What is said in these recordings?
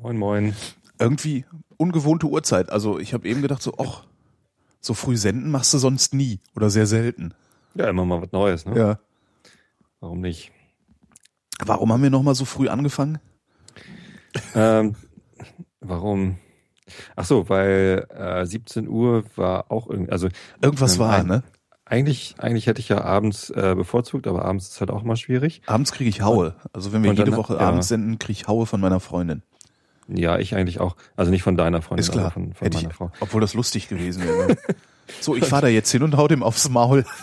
Moin, moin. Irgendwie ungewohnte Uhrzeit. Also ich habe eben gedacht so, ach, so früh senden machst du sonst nie oder sehr selten. Ja, immer mal was Neues, ne? Ja. Warum nicht? Warum haben wir noch mal so früh angefangen? Ähm, warum? Ach so, weil äh, 17 Uhr war auch irgendwie, also Irgendwas ähm, war, ne? eigentlich, eigentlich hätte ich ja abends äh, bevorzugt, aber abends ist halt auch mal schwierig. Abends kriege ich Haue. Also wenn wir jede dann- Woche ja. abends senden, kriege ich Haue von meiner Freundin. Ja, ich eigentlich auch. Also nicht von deiner Freundin, Ist klar. von, von Hätte meiner ich, Frau. obwohl das lustig gewesen wäre. so, ich fahre da jetzt hin und hau dem aufs Maul.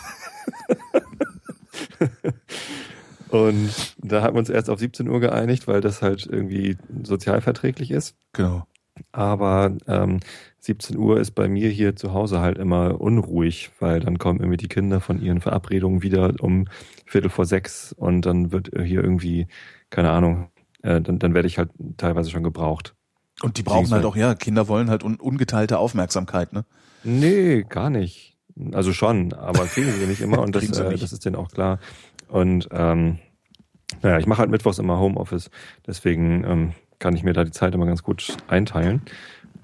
Und da haben wir uns erst auf 17 Uhr geeinigt, weil das halt irgendwie sozialverträglich ist. Genau. Aber ähm, 17 Uhr ist bei mir hier zu Hause halt immer unruhig, weil dann kommen irgendwie die Kinder von ihren Verabredungen wieder um Viertel vor sechs und dann wird hier irgendwie, keine Ahnung, äh, dann, dann werde ich halt teilweise schon gebraucht. Und die brauchen Siehste. halt auch, ja, Kinder wollen halt un ungeteilte Aufmerksamkeit, ne? Nee, gar nicht. Also schon, aber kriegen sie nicht immer und das, äh, das ist denen auch klar. Und ähm, naja, ich mache halt mittwochs immer Homeoffice, deswegen ähm, kann ich mir da die Zeit immer ganz gut einteilen.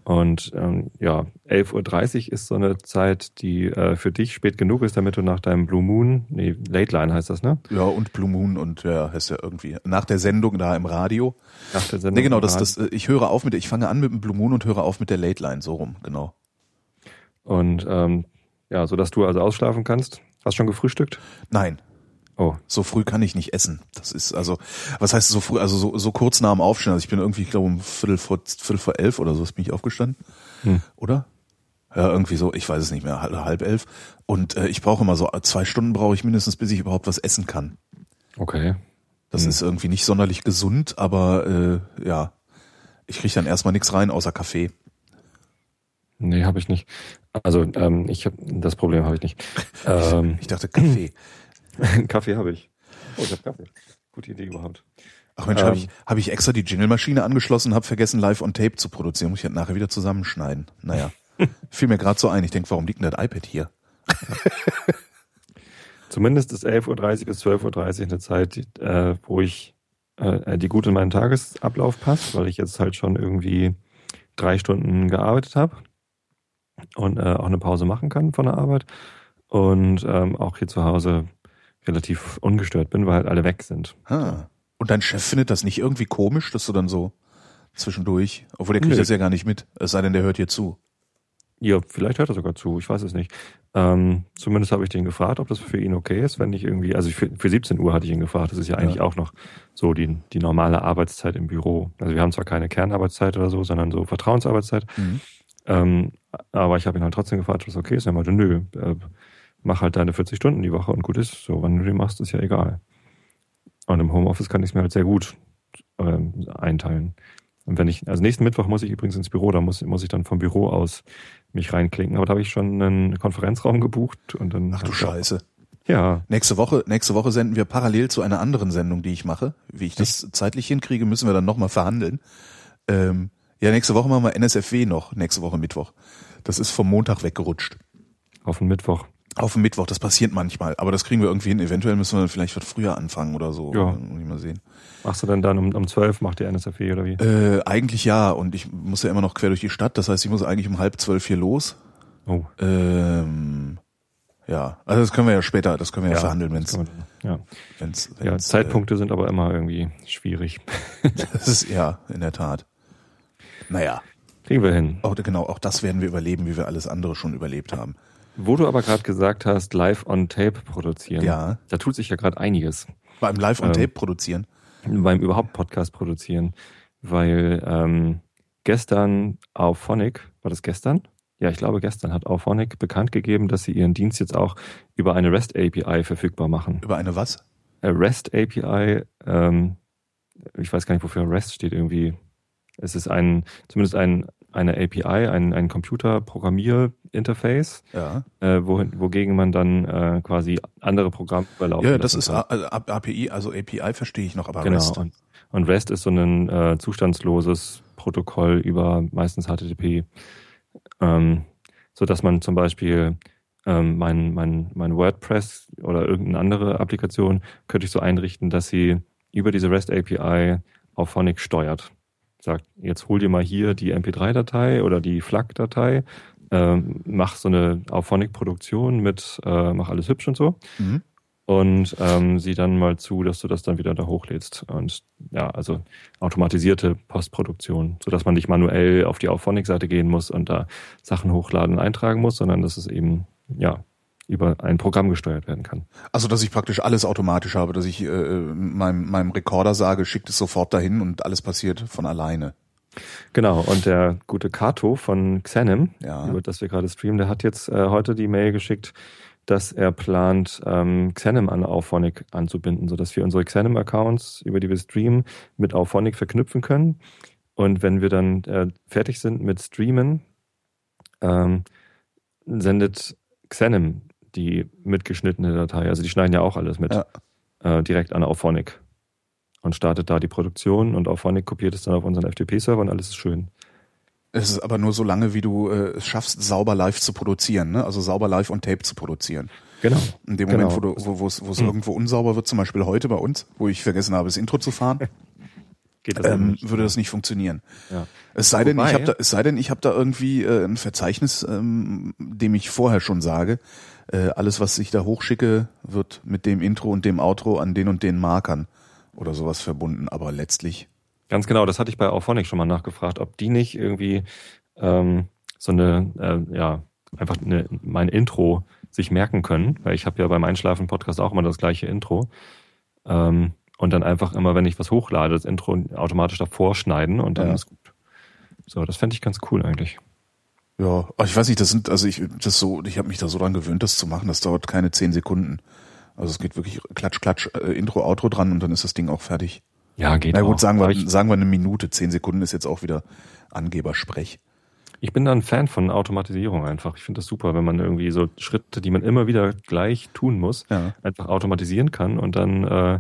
Und ähm, ja, 11.30 Uhr ist so eine Zeit, die äh, für dich spät genug ist, damit du nach deinem Blue Moon, nee, Late Line heißt das, ne? Ja, und Blue Moon und ja, heißt ja irgendwie. Nach der Sendung da im Radio. Nach der Sendung. Nee, genau, das, das, äh, ich höre auf mit, ich fange an mit dem Blue Moon und höre auf mit der Late Line, so rum, genau. Und ähm, ja, so dass du also ausschlafen kannst. Hast schon gefrühstückt? Nein, Oh, so früh kann ich nicht essen. Das ist also, was heißt so früh, also so, so kurz nach dem Aufstehen. Also ich bin irgendwie, ich glaube um Viertel vor, Viertel vor elf oder so bin ich aufgestanden. Hm. Oder? Ja, irgendwie so, ich weiß es nicht mehr, halb, elf. Und äh, ich brauche immer so, zwei Stunden brauche ich mindestens, bis ich überhaupt was essen kann. okay. Das Hm. ist irgendwie nicht sonderlich gesund, aber äh, ja, ich kriege dann erstmal nichts rein außer Kaffee. Nee, habe ich nicht. Also ähm, ich habe das Problem habe ich nicht. Ähm, Ich dachte Kaffee. Kaffee habe ich. Oh, ich habe Kaffee. Gute Idee überhaupt. Ach Mensch, habe Ähm. ich, hab ich extra die Jingle-Maschine angeschlossen, habe vergessen, live on Tape zu produzieren. Muss ich halt nachher wieder zusammenschneiden. Naja, fiel mir gerade so ein. Ich denke, warum liegt denn das iPad hier? Zumindest ist 11.30 Uhr bis 12.30 Uhr eine Zeit, äh, wo ich äh, die gut in meinen Tagesablauf passt, weil ich jetzt halt schon irgendwie drei Stunden gearbeitet habe und äh, auch eine Pause machen kann von der Arbeit und ähm, auch hier zu Hause relativ ungestört bin, weil halt alle weg sind. Ah. Und dein Chef findet das nicht irgendwie komisch, dass du dann so zwischendurch, obwohl der kriegt Nö. das ja gar nicht mit, es sei denn, der hört hier zu. Ja, vielleicht hört er sogar zu, ich weiß es nicht. Ähm, zumindest habe ich den gefragt, ob das für ihn okay ist, wenn ich irgendwie, also für, für 17 Uhr hatte ich ihn gefragt, das ist ja eigentlich Ja. auch noch so die, die normale Arbeitszeit im Büro. Also wir haben zwar keine Kernarbeitszeit oder so, sondern so Vertrauensarbeitszeit, Mhm. ähm, aber ich habe ihn halt trotzdem gefragt, ob das okay ist. Er meinte, nö, äh, mach halt deine 40 Stunden die Woche und gut ist, so wann du die machst, ist ja egal. Und im Homeoffice kann ich es mir halt sehr gut ähm, einteilen. Und wenn ich, also nächsten Mittwoch muss ich übrigens ins Büro, da muss, muss ich dann vom Büro aus mich reinklicken. Aber da habe ich schon einen Konferenzraum gebucht und dann. Ach du Scheiße. Ja. Nächste Woche, nächste Woche senden wir parallel zu einer anderen Sendung, die ich mache. Wie ich das zeitlich hinkriege, müssen wir dann nochmal verhandeln. Ähm, ja, nächste Woche machen wir NSFW noch, nächste Woche Mittwoch. Das ist vom Montag weggerutscht. Auf den Mittwoch. Auf den Mittwoch, das passiert manchmal, aber das kriegen wir irgendwie hin. Eventuell müssen wir dann vielleicht was früher anfangen oder so. Ja. Muss ich mal sehen. Machst du dann dann um, um 12 macht die NSFW oder wie? Äh, eigentlich ja, und ich muss ja immer noch quer durch die Stadt, das heißt, ich muss eigentlich um halb zwölf hier los. Oh. Ähm, ja, also das können wir ja später, das können wir ja, verhandeln, das wenn's, kann man- Ja. wenn's, ja, wenn's Zeitpunkte sind aber immer irgendwie schwierig. Äh, das ist ja in der Tat. Naja, Kriegen wir hin. auch, genau, auch das werden wir überleben, wie wir alles andere schon überlebt haben. Wo du aber gerade gesagt hast, live on tape produzieren. Ja. Da tut sich ja gerade einiges. Beim Live on Ähm, Tape produzieren. beim überhaupt Podcast produzieren, weil ähm, gestern auf Phonic, war das gestern? Ja, ich glaube gestern hat Auphonic bekannt gegeben, dass sie ihren Dienst jetzt auch über eine REST API verfügbar machen. Über eine was? Äh, REST API, ähm, ich weiß gar nicht, wofür REST steht irgendwie. Es ist ein, zumindest ein, eine API, ein, ein Computer-Programmier-Interface, Ja. äh, wohin, wogegen man dann äh, quasi andere Programme überlaufen Ja, das ist kann. A- also API, also API verstehe ich noch, aber Genau. REST. Und, und REST ist so ein äh, zustandsloses Protokoll über meistens HTTP, ähm, so dass man zum Beispiel ähm, mein, mein, mein WordPress oder irgendeine andere Applikation könnte ich so einrichten, dass sie über diese REST API auf Phonic steuert. sagt, jetzt hol dir mal hier die MP3-Datei oder die FLAC-Datei, äh, mach so eine Auphonic-Produktion mit, äh, mach alles hübsch und so. Mhm. Und ähm, sieh dann mal zu, dass du das dann wieder da hochlädst. Und ja, also automatisierte Postproduktion, sodass man nicht manuell auf die Auphonic-Seite gehen muss und da Sachen hochladen und eintragen muss, sondern dass es eben, ja, über ein Programm gesteuert werden kann. Also dass ich praktisch alles automatisch habe, dass ich äh, meinem, meinem Rekorder sage, schickt es sofort dahin und alles passiert von alleine. Genau, und der gute Kato von Xenim, ja. über das wir gerade streamen, der hat jetzt äh, heute die Mail geschickt, dass er plant, ähm, Xenim an Auphonic anzubinden, sodass wir unsere Xenim-Accounts, über die wir streamen, mit Auphonic verknüpfen können. Und wenn wir dann äh, fertig sind mit Streamen, ähm, sendet Xenim die mitgeschnittene Datei. Also die schneiden ja auch alles mit ja. äh, direkt an Auphonic und startet da die Produktion und Auphonic kopiert es dann auf unseren FTP-Server und alles ist schön. Es ist aber nur so lange, wie du äh, es schaffst, sauber live zu produzieren, ne? also sauber live on Tape zu produzieren. Genau. In dem Moment, genau. wo, wo, es hm. irgendwo unsauber wird, zum Beispiel heute bei uns, wo ich vergessen habe, das Intro zu fahren, das ähm, würde das nicht funktionieren. Ja. Es sei denn, ich habe da, es sei denn, ich habe da irgendwie äh, ein Verzeichnis, ähm, dem ich vorher schon sage, äh, alles, was ich da hochschicke, wird mit dem Intro und dem Outro an den und den Markern oder sowas verbunden. Aber letztlich. Ganz genau, das hatte ich bei Auphonic schon mal nachgefragt, ob die nicht irgendwie ähm, so eine, äh, ja, einfach eine, mein Intro sich merken können, weil ich habe ja beim Einschlafen-Podcast auch immer das gleiche Intro. Ähm, und dann einfach immer, wenn ich was hochlade, das Intro automatisch davor schneiden und dann ja. ist gut. So, das fände ich ganz cool eigentlich. Ja, ich weiß nicht, das sind, also ich, das so, ich habe mich da so dran gewöhnt, das zu machen. Das dauert keine zehn Sekunden. Also es geht wirklich klatsch, klatsch, äh, Intro, Outro dran und dann ist das Ding auch fertig. Ja, geht Na gut, auch. sagen wir, sagen wir eine Minute. Zehn Sekunden ist jetzt auch wieder Angebersprech. Ich bin da ein Fan von Automatisierung einfach. Ich finde das super, wenn man irgendwie so Schritte, die man immer wieder gleich tun muss, ja. einfach automatisieren kann und dann äh,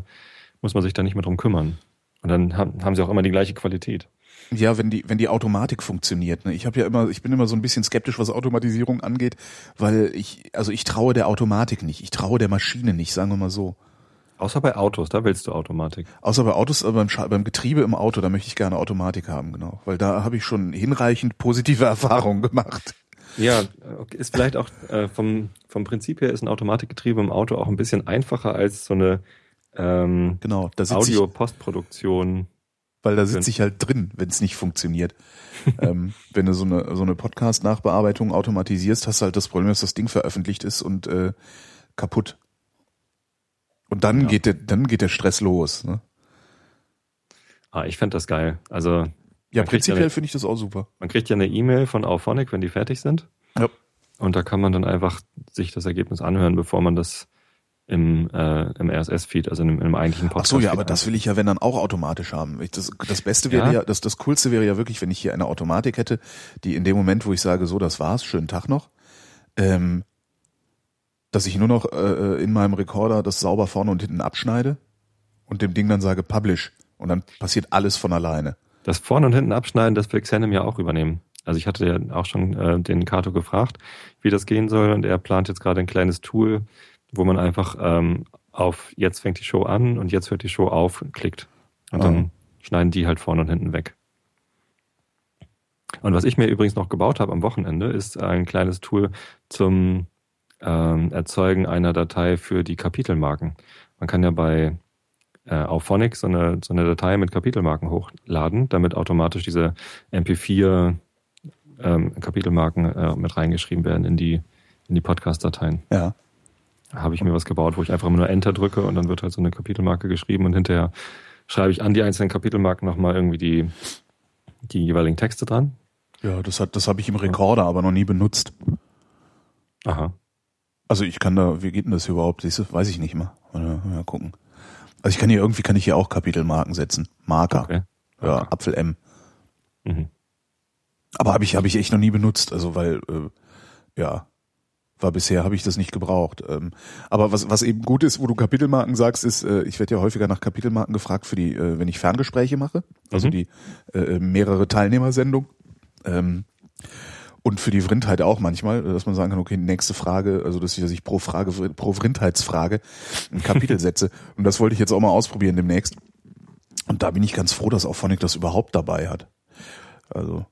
muss man sich da nicht mehr drum kümmern. Und dann haben, haben sie auch immer die gleiche Qualität. Ja, wenn die, wenn die Automatik funktioniert. Ne? Ich habe ja immer, ich bin immer so ein bisschen skeptisch, was Automatisierung angeht, weil ich, also ich traue der Automatik nicht, ich traue der Maschine nicht, sagen wir mal so. Außer bei Autos, da willst du Automatik. Außer bei Autos, äh, beim, beim Getriebe im Auto, da möchte ich gerne Automatik haben, genau. Weil da habe ich schon hinreichend positive Erfahrungen gemacht. Ja, ist vielleicht auch äh, vom, vom Prinzip her ist ein Automatikgetriebe im Auto auch ein bisschen einfacher als so eine ähm, genau, Audio-Postproduktion weil da sitze ich halt drin, wenn es nicht funktioniert. ähm, wenn du so eine, so eine Podcast-Nachbearbeitung automatisierst, hast du halt das Problem, dass das Ding veröffentlicht ist und äh, kaputt. Und dann ja. geht der, dann geht der Stress los. Ne? Ah, ich fände das geil. Also ja, prinzipiell ja finde ich das auch super. Man kriegt ja eine E-Mail von Auphonic, wenn die fertig sind. Ja. Und da kann man dann einfach sich das Ergebnis anhören, bevor man das im, äh, im RSS-Feed, also im, im eigentlichen Podcast. Ach so, ja, aber das will ich ja, wenn dann auch automatisch haben. Ich, das, das Beste wäre ja, ja das, das Coolste wäre ja wirklich, wenn ich hier eine Automatik hätte, die in dem Moment, wo ich sage, so, das war's, schönen Tag noch, ähm, dass ich nur noch äh, in meinem Recorder das sauber vorne und hinten abschneide und dem Ding dann sage, publish. Und dann passiert alles von alleine. Das vorne und hinten abschneiden, das will Xenem ja auch übernehmen. Also ich hatte ja auch schon äh, den Kato gefragt, wie das gehen soll und er plant jetzt gerade ein kleines Tool, wo man einfach ähm, auf jetzt fängt die Show an und jetzt hört die Show auf klickt. Und oh. dann schneiden die halt vorne und hinten weg. Und was ich mir übrigens noch gebaut habe am Wochenende, ist ein kleines Tool zum ähm, Erzeugen einer Datei für die Kapitelmarken. Man kann ja bei äh, auf Phonic so eine, so eine Datei mit Kapitelmarken hochladen, damit automatisch diese MP4 ähm, Kapitelmarken äh, mit reingeschrieben werden in die, in die Podcast-Dateien. Ja habe ich mir was gebaut, wo ich einfach nur Enter drücke und dann wird halt so eine Kapitelmarke geschrieben und hinterher schreibe ich an die einzelnen Kapitelmarken nochmal irgendwie die, die jeweiligen Texte dran. Ja, das hat, das habe ich im Rekorder aber noch nie benutzt. Aha. Also ich kann da, wie geht denn das überhaupt? Siehst du, weiß ich nicht mal. Mal, mal gucken. Also ich kann hier irgendwie kann ich hier auch Kapitelmarken setzen. Marker. Okay. Ja, okay. Apfel M. Mhm. Aber habe ich habe ich echt noch nie benutzt, also weil äh, ja, war bisher habe ich das nicht gebraucht. Ähm, aber was, was eben gut ist, wo du Kapitelmarken sagst, ist, äh, ich werde ja häufiger nach Kapitelmarken gefragt für die, äh, wenn ich Ferngespräche mache, also mhm. die äh, mehrere Teilnehmersendung. Ähm, und für die Vrindheit auch manchmal, dass man sagen kann, okay, nächste Frage, also dass ich, dass ich pro Frage, pro Vrindheitsfrage ein Kapitel setze. Und das wollte ich jetzt auch mal ausprobieren demnächst. Und da bin ich ganz froh, dass Auphonic das überhaupt dabei hat. Also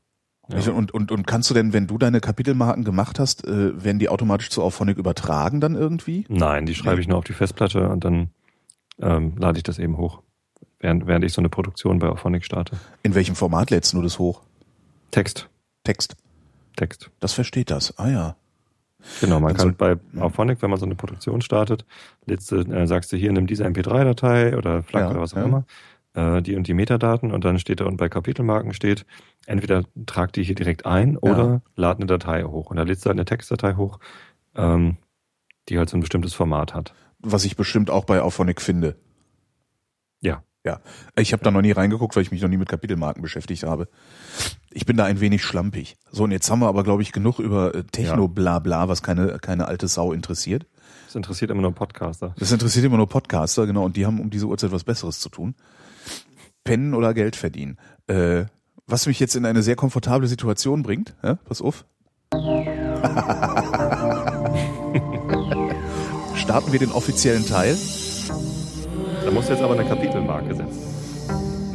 Ja. und, und, und kannst du denn, wenn du deine Kapitelmarken gemacht hast, äh, werden die automatisch zu Auphonic übertragen dann irgendwie? Nein, die schreibe ich nur auf die Festplatte und dann ähm, lade ich das eben hoch, während, während ich so eine Produktion bei Auphonic starte. In welchem Format lädst du das hoch? Text, Text. Text. Das versteht das. Ah ja. Genau, man Also- kann bei Auphonic, wenn man so eine Produktion startet, lädst du, äh, sagst du hier, nimm diese MP3-Datei oder FLAC Ja, oder was auch ja. immer, äh, die und die Metadaten und dann steht da unten bei Kapitelmarken steht, entweder trag die hier direkt ein oder lad eine Datei hoch. Und da lädst du halt eine Textdatei hoch, ähm, die halt so ein bestimmtes Format hat. Was ich bestimmt auch bei Auphonic finde. Ja. Ja. Ich habe da noch nie reingeguckt, weil ich mich noch nie mit Kapitelmarken beschäftigt habe. Ich bin da ein wenig schlampig. So, und jetzt haben wir aber, glaube ich, genug über äh, Techno-Blabla, was keine, keine alte Sau interessiert. Das interessiert immer nur Podcaster. Das interessiert immer nur Podcaster, genau, und die haben um diese Uhrzeit was Besseres zu tun. Pennen oder Geld verdienen. Äh, was mich jetzt in eine sehr komfortable Situation bringt, ja, pass auf. Starten wir den offiziellen Teil? Da musst du jetzt aber eine Kapitelmarke setzen.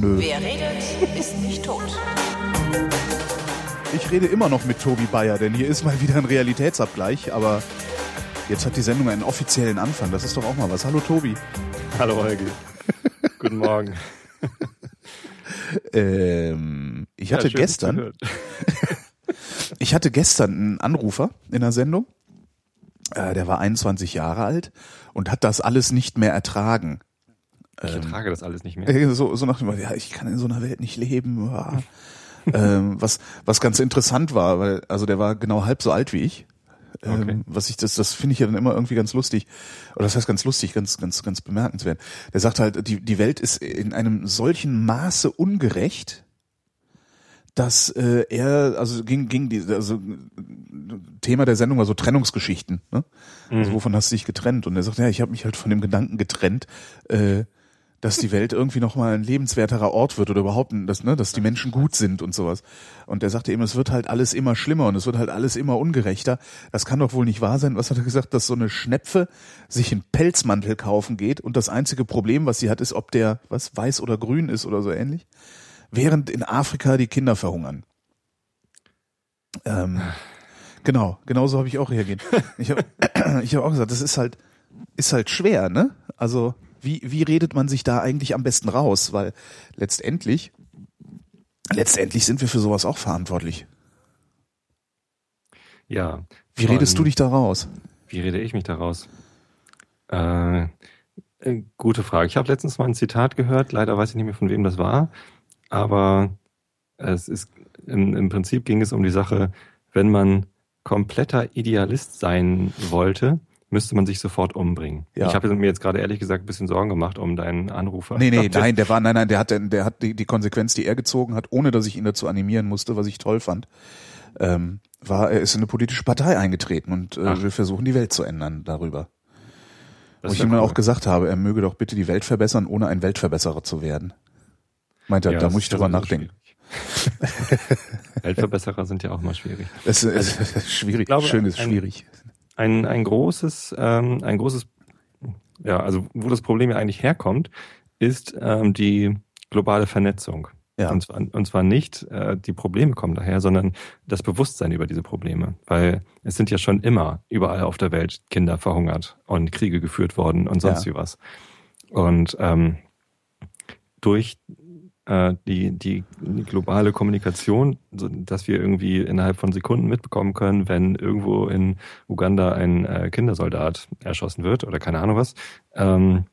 Nö. Wer redet, ist nicht tot. Ich rede immer noch mit Tobi Bayer, denn hier ist mal wieder ein Realitätsabgleich, aber jetzt hat die Sendung einen offiziellen Anfang. Das ist doch auch mal was. Hallo Tobi. Hallo Holgi. Guten Morgen. Ähm, ich hatte Ja, gestern, ich hatte gestern einen Anrufer in der Sendung. Äh, der war 21 Jahre alt und hat das alles nicht mehr ertragen. Ich ertrage das alles nicht mehr. Äh, So, so nach dem, Motto, ja, ich kann in so einer Welt nicht leben. Ähm, was, was ganz interessant war, weil, also der war genau halb so alt wie ich. Ähm, Okay. Was ich, das, das finde ich ja dann immer irgendwie ganz lustig. Oder das heißt ganz lustig, ganz, ganz, ganz bemerkenswert. Der sagt halt, die, die Welt ist in einem solchen Maße ungerecht, dass äh, er, also ging, ging die, also Thema der Sendung war so Trennungsgeschichten, ne? Also wovon hast du dich getrennt? Und er sagt, ja, ich habe mich halt von dem Gedanken getrennt, äh, dass die Welt irgendwie nochmal ein lebenswerterer Ort wird oder überhaupt, dass, ne, dass die Menschen gut sind und sowas. Und er sagte eben, es wird halt alles immer schlimmer und es wird halt alles immer ungerechter. Das kann doch wohl nicht wahr sein. Was hat er gesagt, dass so eine Schnepfe sich einen Pelzmantel kaufen geht und das einzige Problem, was sie hat, ist, ob der was weiß oder grün ist oder so ähnlich. Während in Afrika die Kinder verhungern. Ähm, genau, genauso habe ich auch reagiert. Ich habe ich hab auch gesagt, das ist halt, ist halt schwer, ne? Also, wie, wie redet man sich da eigentlich am besten raus? Weil letztendlich, letztendlich sind wir für sowas auch verantwortlich. Ja. Wie redest du dich da raus? Wie rede ich mich daraus? Äh, äh, gute Frage. Ich habe letztens mal ein Zitat gehört, leider weiß ich nicht mehr, von wem das war, aber es ist im, im Prinzip ging es um die Sache, wenn man kompletter Idealist sein wollte, müsste man sich sofort umbringen. Ja. Ich habe mir jetzt gerade ehrlich gesagt ein bisschen Sorgen gemacht um deinen Anrufer. Nee, nee, nein, der war, nein, nein, der hat, der hat die, die Konsequenz, die er gezogen hat, ohne dass ich ihn dazu animieren musste, was ich toll fand, ähm, war, er ist in eine politische Partei eingetreten und äh, Ach. will versuchen, die Welt zu ändern darüber. Das Wo ich ihm dann cool. auch gesagt habe, er möge doch bitte die Welt verbessern, ohne ein Weltverbesserer zu werden. Meint er, Ja, da muss ich drüber sowieso nachdenken. Weltverbesserer sind ja auch mal schwierig. Das ist äh, schwierig, glaube, schön ist ein- schwierig. Ein, ein großes, ähm, ein großes, ja, also wo das Problem ja eigentlich herkommt, ist ähm, die globale Vernetzung. Ja. Und, zwar, und zwar nicht äh, die Probleme kommen daher, sondern das Bewusstsein über diese Probleme. Weil es sind ja schon immer überall auf der Welt Kinder verhungert und Kriege geführt worden und sonst Ja. wie was. Und ähm, durch die, die, die globale Kommunikation, so, dass wir irgendwie innerhalb von Sekunden mitbekommen können, wenn irgendwo in Uganda ein äh, Kindersoldat erschossen wird oder keine Ahnung was, ähm,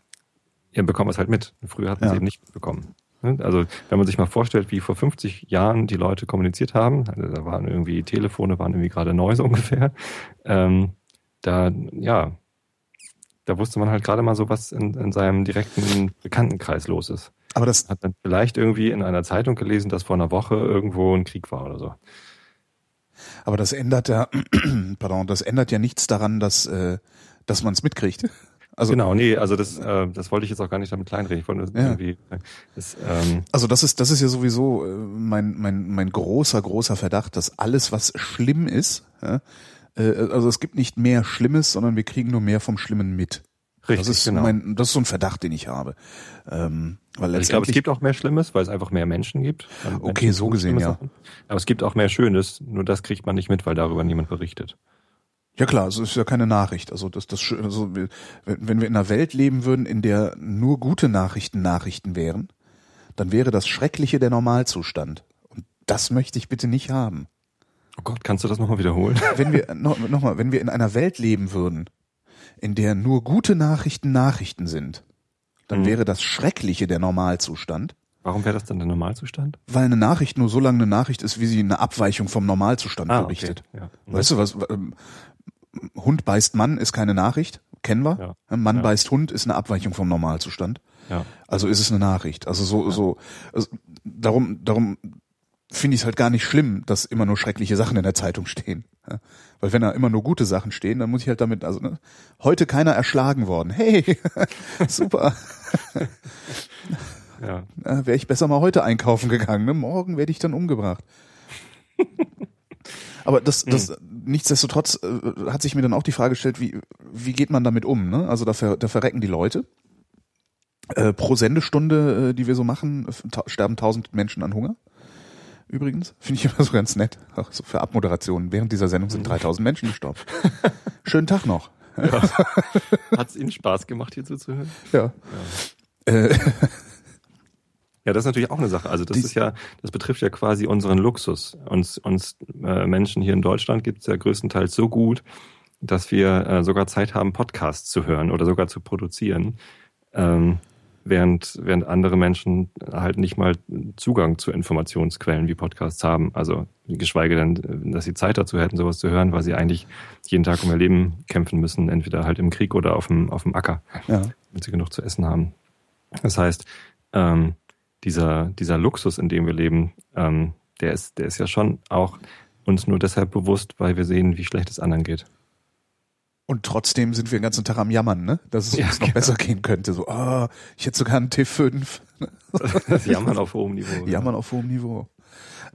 ja, bekommen wir es halt mit. Früher hatten wir Ja. es eben nicht mitbekommen. Ne? Also wenn man sich mal vorstellt, wie vor 50 Jahren die Leute kommuniziert haben, also da waren irgendwie Telefone, waren irgendwie gerade neu so ungefähr, ähm, da, ja, da wusste man halt gerade mal so, was in, in seinem direkten Bekanntenkreis los ist. Aber das, Hat dann vielleicht irgendwie in einer Zeitung gelesen, dass vor einer Woche irgendwo ein Krieg war oder so. aber das ändert ja, pardon, das ändert ja nichts daran, dass, äh, dass man es mitkriegt. Also, genau, nee, also das, äh, das wollte ich jetzt auch gar nicht damit kleinreden. Ich wollte Ja. irgendwie, das, ähm, also das ist, das ist ja sowieso äh, mein, mein, mein großer, großer Verdacht, dass alles, was schlimm ist, ja, äh, also es gibt nicht mehr Schlimmes, sondern wir kriegen nur mehr vom Schlimmen mit. Richtig, das ist genau. mein, das ist so ein Verdacht, den ich habe. Ähm, weil Also ich glaube, es letztendlich, gibt auch mehr Schlimmes, weil es einfach mehr Menschen gibt. Okay, Menschen so tun gesehen, ja. Sachen. Aber es gibt auch mehr Schönes, nur das kriegt man nicht mit, weil darüber niemand berichtet. ja klar, es ist ja keine Nachricht. Also das, das, also, wenn wir in einer Welt leben würden, in der nur gute Nachrichten Nachrichten wären, dann wäre das Schreckliche der Normalzustand. Und das möchte ich bitte nicht haben. Oh Gott, kannst du das nochmal wiederholen? Wenn wir, noch, noch mal, wenn wir in einer Welt leben würden, in der nur gute Nachrichten Nachrichten sind, dann Mhm. wäre das Schreckliche der Normalzustand. Warum wäre das dann der Normalzustand? Weil eine Nachricht nur so lange eine Nachricht ist, wie sie eine Abweichung vom Normalzustand berichtet. Ah, Ja. Weißt du was? ähm, Hund beißt Mann ist keine Nachricht, kennen wir. Ja. Mann Ja. beißt Hund ist eine Abweichung vom Normalzustand. ja. Also ist es eine Nachricht. Also so, so, also darum, darum finde ich es halt gar nicht schlimm, dass immer nur schreckliche Sachen in der Zeitung stehen. Ja? Weil wenn da immer nur gute Sachen stehen, dann muss ich halt damit, also ne, heute keiner erschlagen worden. Hey, super. ja. Wäre ich besser mal heute einkaufen gegangen. Ne? Morgen werde ich dann umgebracht. Aber das, das nichtsdestotrotz äh, hat sich mir dann auch die Frage gestellt, wie, wie geht man damit um? Ne? Also da, ver, da verrecken die Leute. Äh, pro Sendestunde, äh, die wir so machen, sterben tausend Menschen an Hunger. Übrigens, finde ich immer so ganz nett. Auch so für Abmoderationen. Während dieser Sendung sind 3000 Menschen gestorben. Schönen Tag noch. Hat es Ihnen Spaß gemacht, hier zuzuhören? Ja. Äh, Ja, das ist natürlich auch eine Sache. Also das ist ja, das betrifft ja quasi unseren Luxus. Uns, uns äh, Menschen hier in Deutschland gibt es ja größtenteils so gut, dass wir äh, sogar Zeit haben, Podcasts zu hören oder sogar zu produzieren, ähm, während, während andere Menschen halt nicht mal Zugang zu Informationsquellen wie Podcasts haben. Also geschweige denn, dass sie Zeit dazu hätten, sowas zu hören, weil sie eigentlich jeden Tag um ihr Leben kämpfen müssen, entweder halt im Krieg oder auf dem, auf dem Acker ja. wenn sie genug zu essen haben. Das heißt, ähm, dieser, dieser Luxus, in dem wir leben, ähm, der ist, der ist ja schon auch uns nur deshalb bewusst, weil wir sehen, wie schlecht es anderen geht. Und trotzdem sind wir den ganzen Tag am Jammern, ne? Dass es Ja, uns noch genau. besser gehen könnte. So, ah, ich hätte sogar einen T5. Das Jammern auf hohem Niveau. Jammern auf hohem Niveau.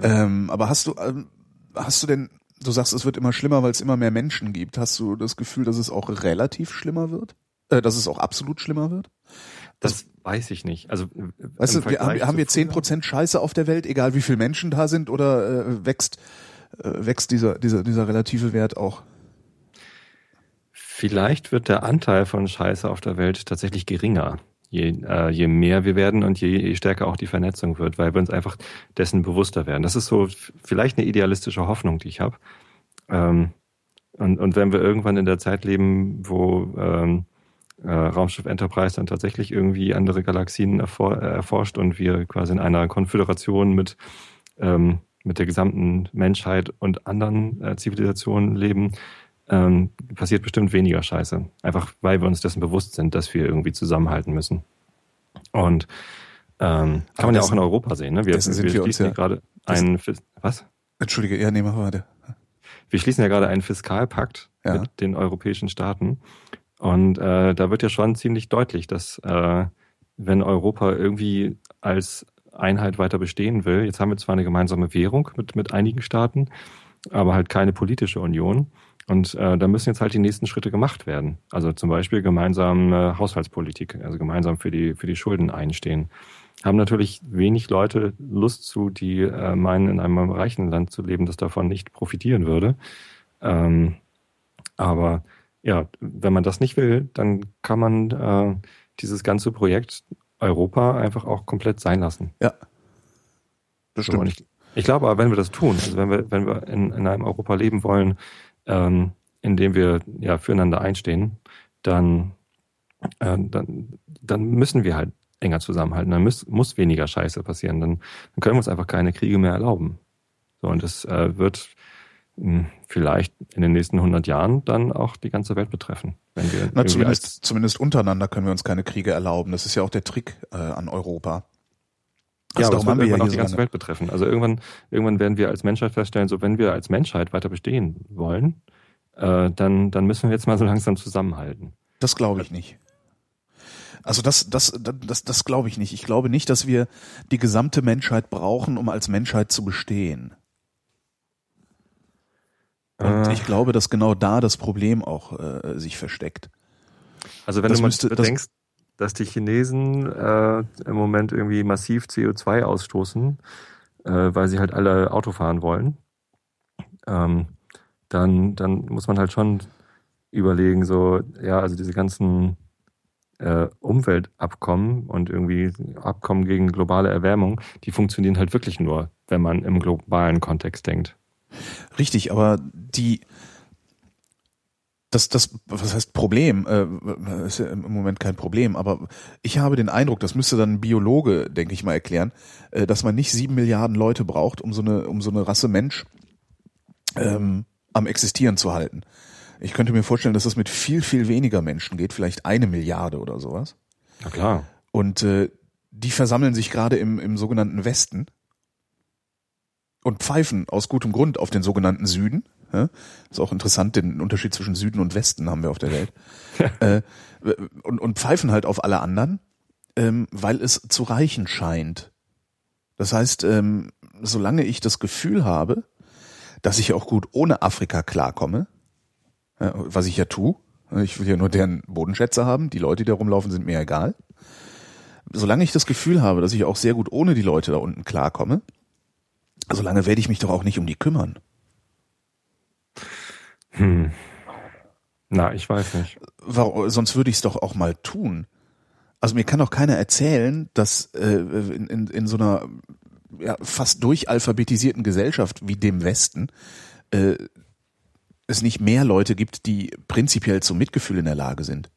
Ähm, aber hast du, ähm, hast du denn, du sagst, es wird immer schlimmer, weil es immer mehr Menschen gibt. Hast du das Gefühl, dass es auch relativ schlimmer wird? Äh, dass es auch absolut schlimmer wird? Das weiß ich nicht. Also, äh, Weißt du, wir, haben, haben wir zehn Prozent Scheiße auf der Welt, egal wie viele Menschen da sind, oder äh, wächst, äh, wächst dieser, dieser, dieser relative Wert auch? Vielleicht wird der Anteil von Scheiße auf der Welt tatsächlich geringer, je, äh, je mehr wir werden und je, je stärker auch die Vernetzung wird, weil wir uns einfach dessen bewusster werden. Das ist so vielleicht eine idealistische Hoffnung, die ich habe. Ähm, und, und wenn wir irgendwann in der Zeit leben, wo ähm, äh, Raumschiff Enterprise dann tatsächlich irgendwie andere Galaxien erfor äh, erforscht und wir quasi in einer Konföderation mit, ähm, mit der gesamten Menschheit und anderen äh, Zivilisationen leben, ähm, passiert bestimmt weniger Scheiße. Einfach weil wir uns dessen bewusst sind, dass wir irgendwie zusammenhalten müssen. Und ähm, kann man ja auch in Europa sehen. Ne? Wir, sind wir uns schließen ja- gerade einen was? Entschuldige, ja, nee, mach weiter. Wir schließen ja gerade einen Fiskalpakt Ja. mit den europäischen Staaten. Und äh, da wird ja schon ziemlich deutlich, dass äh, wenn Europa irgendwie als Einheit weiter bestehen will, jetzt haben wir zwar eine gemeinsame Währung mit, mit einigen Staaten, aber halt keine politische Union. Und äh, da müssen jetzt halt die nächsten Schritte gemacht werden. Also zum Beispiel gemeinsam äh, Haushaltspolitik, also gemeinsam für die, für die Schulden einstehen. Haben natürlich wenig Leute Lust zu, die äh, meinen, in einem reichen Land zu leben, das davon nicht profitieren würde. Ähm, aber ja, wenn man das nicht will, dann kann man äh, dieses ganze Projekt Europa einfach auch komplett sein lassen. Ja. So, und Bestimmt. ich, ich glaube aber, wenn wir das tun, also wenn wir, wenn wir in, in einem Europa leben wollen, ähm, in dem wir ja füreinander einstehen, dann, äh, dann, dann müssen wir halt enger zusammenhalten. Dann muss, muss weniger Scheiße passieren. Dann, dann können wir uns einfach keine Kriege mehr erlauben. So, und das äh, wird mh, vielleicht in den nächsten 100 Jahren dann auch die ganze Welt betreffen. Wenn wir Na, zumindest, zumindest untereinander können wir uns keine Kriege erlauben. Das ist ja auch der Trick äh, an Europa. Ja, Also das darum wird haben wir ja irgendwann auch die ganze. Welt betreffen. Also irgendwann, irgendwann werden wir als Menschheit feststellen, so wenn wir als Menschheit weiter bestehen wollen, äh, dann, dann müssen wir jetzt mal so langsam zusammenhalten. Das glaube ich nicht. Also das, das, das, das, das glaube ich nicht. Ich glaube nicht, dass wir die gesamte Menschheit brauchen, um als Menschheit zu bestehen. Und Äh. ich glaube, dass genau da das Problem auch äh, sich versteckt. Also wenn Das du mal müsste- bedenkst, dass die Chinesen äh, im Moment irgendwie massiv CO2 ausstoßen, äh, weil sie halt alle Auto fahren wollen, ähm, dann, dann muss man halt schon überlegen, so, ja, also diese ganzen äh, Umweltabkommen und irgendwie Abkommen gegen globale Erwärmung, die funktionieren halt wirklich nur, wenn man im globalen Kontext denkt. Richtig, aber die das, das, was heißt Problem? Äh, ist ja im Moment kein Problem, aber ich habe den Eindruck, das müsste dann ein Biologe, denke ich mal, erklären, äh, dass man nicht sieben Milliarden Leute braucht, um so eine, um so eine Rasse Mensch ähm, am Existieren zu halten. Ich könnte mir vorstellen, dass das mit viel, viel weniger Menschen geht, vielleicht eine Milliarde oder sowas. Na klar. Und äh, die versammeln sich gerade im, im sogenannten Westen und pfeifen aus gutem Grund auf den sogenannten Süden. Ja? Ist auch interessant, den Unterschied zwischen Süden und Westen haben wir auf der Welt. äh, und, und pfeifen halt auf alle anderen, ähm, weil es zu reichen scheint. Das heißt, ähm, solange ich das Gefühl habe, dass ich auch gut ohne Afrika klarkomme, ja, was ich ja tue, ich will ja nur deren Bodenschätze haben, die Leute, die da rumlaufen, sind mir egal. Solange ich das Gefühl habe, dass ich auch sehr gut ohne die Leute da unten klarkomme, solange werde ich mich doch auch nicht um die kümmern. Hm. Na, ich weiß nicht. Warum, sonst würde ich es doch auch mal tun. Also mir kann doch keiner erzählen, dass äh, in, in, in so einer ja, fast durchalphabetisierten Gesellschaft wie dem Westen äh, es nicht mehr Leute gibt, die prinzipiell zum Mitgefühl in der Lage sind.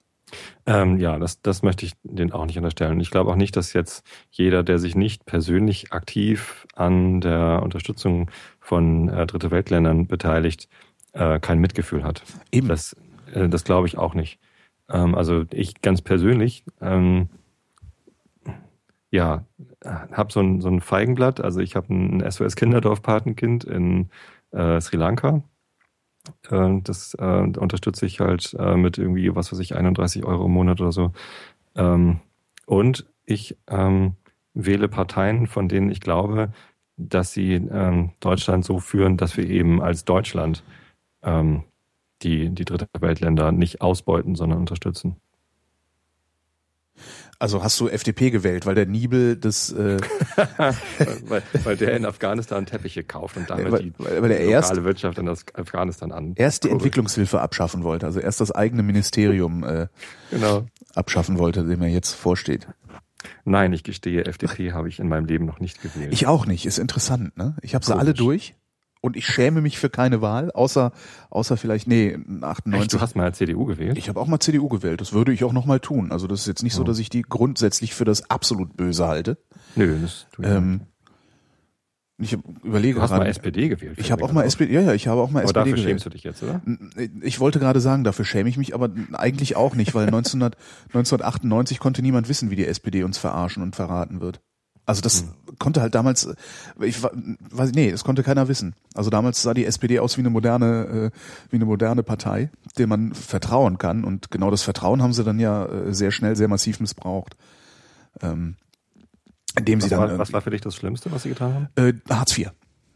Ähm, ja, das, das möchte ich denen auch nicht unterstellen. Ich glaube auch nicht, dass jetzt jeder, der sich nicht persönlich aktiv an der Unterstützung von äh, Dritte Weltländern beteiligt, äh, kein Mitgefühl hat. Eben. Das, äh, das glaube ich auch nicht. Ähm, also ich ganz persönlich, ähm, ja, habe so ein, so ein Feigenblatt. Also ich habe ein SOS-Kinderdorf-Patenkind in äh, Sri Lanka. Äh, das äh, unterstütze ich halt äh, mit irgendwie, was weiß ich, 31 Euro im Monat oder so. Ähm, und ich ähm, wähle Parteien, von denen ich glaube, dass sie ähm, Deutschland so führen, dass wir eben als Deutschland ähm, die, die dritte Weltländer nicht ausbeuten, sondern unterstützen. Also hast du FDP gewählt, weil der Nibel das äh, weil, weil der in Afghanistan Teppiche kauft und damit Weil- die weil- der lokale erst- Wirtschaft in Afghanistan an. erst die. Entwicklungshilfe abschaffen wollte, also erst das eigene Ministerium äh, Genau. abschaffen wollte, dem er jetzt vorsteht. Nein, ich gestehe, FDP habe ich in meinem Leben noch nicht gewählt. Ich auch nicht, ist interessant, ne? Ich habe sie alle durch und ich schäme mich für keine Wahl, außer außer vielleicht nee, Echt, 98. du hast mal CDU gewählt? ich habe auch mal CDU gewählt, das würde ich auch noch mal tun. Also das ist jetzt nicht so, Oh. dass ich die grundsätzlich für das absolut Böse halte. Nö, das tue ich nicht. Ähm, ich überlege Du hast mal gerade. SPD gewählt. Ich habe auch mal SPD, ja, ja, ich habe auch mal Aber SPD dafür gewählt. schämst du dich jetzt, oder? Ich wollte gerade sagen, dafür schäme ich mich, aber eigentlich auch nicht, weil 1900, 1998 konnte niemand wissen, wie die SPD uns verarschen und verraten wird. Also das konnte halt damals, äh, ich weiß nee, das konnte keiner wissen. Also damals sah die SPD aus wie eine moderne, äh, wie eine moderne Partei, der man vertrauen kann. Und genau das Vertrauen haben sie dann ja äh, sehr schnell, sehr massiv missbraucht. Ähm, indem sie Was dann war, was war für dich das Schlimmste, was sie getan haben? äh, Hartz IV.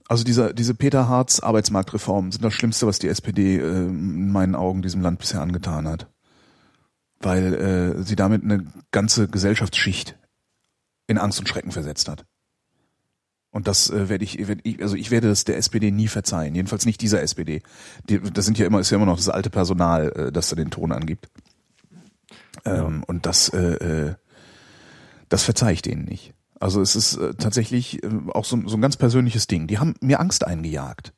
Also dieser, diese Peter Hartz Arbeitsmarktreformen sind das Schlimmste, was die SPD äh, in meinen Augen diesem Land bisher angetan hat. Weil äh, sie damit eine ganze Gesellschaftsschicht in Angst und Schrecken versetzt hat. Und das äh, werde ich, werd ich, also ich werde das der SPD nie verzeihen. Jedenfalls nicht dieser SPD. Die, das sind ja immer, ist ja immer noch das alte Personal, äh, das da den Ton angibt. Ähm, Und das, äh, äh, das verzeih ich denen nicht. Also es ist äh, tatsächlich äh, auch so, so ein ganz persönliches Ding. Die haben mir Angst eingejagt.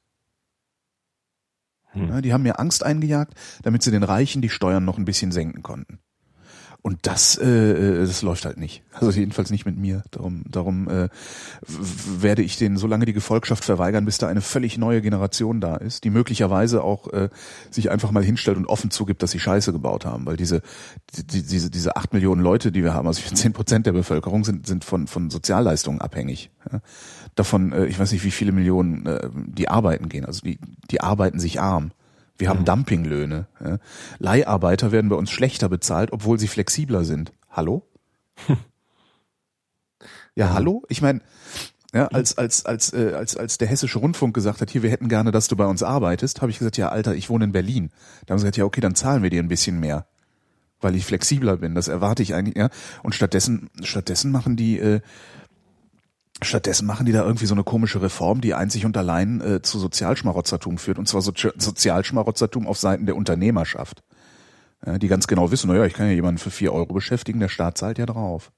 Hm. Ja, die haben mir Angst eingejagt, damit sie den Reichen die Steuern noch ein bisschen senken konnten. Und das, äh, äh, das läuft halt nicht. Also jedenfalls nicht mit mir. Darum, darum äh, werde ich denen so lange die Gefolgschaft verweigern, bis da eine völlig neue Generation da ist, die möglicherweise auch äh, sich einfach mal hinstellt und offen zugibt, dass sie Scheiße gebaut haben. Weil diese, die, diese, diese acht Millionen Leute, die wir haben, also zehn Prozent der Bevölkerung sind, sind von, von Sozialleistungen abhängig. Ja. Davon, äh, ich weiß nicht, wie viele Millionen, äh, die arbeiten gehen. Also die, die arbeiten sich arm. Wir haben Dumpinglöhne. Ja. Leiharbeiter werden bei uns schlechter bezahlt, obwohl sie flexibler sind. Hallo? ja, hallo? Ich meine, ja, als als als äh, als als der hessische Rundfunk gesagt hat, hier, wir hätten gerne, dass du bei uns arbeitest, habe ich gesagt, ja, Alter, ich wohne in Berlin. Da haben sie gesagt, ja, okay, dann zahlen wir dir ein bisschen mehr. weil ich flexibler bin. Das erwarte ich eigentlich, ja. Und stattdessen, stattdessen machen die, äh, stattdessen machen die da irgendwie so eine komische Reform, die einzig und allein äh, zu Sozialschmarotzertum führt. Und zwar so Sozialschmarotzertum auf Seiten der Unternehmerschaft. Ja, die ganz genau wissen, naja, ich kann ja jemanden für vier Euro beschäftigen, der Staat zahlt ja drauf.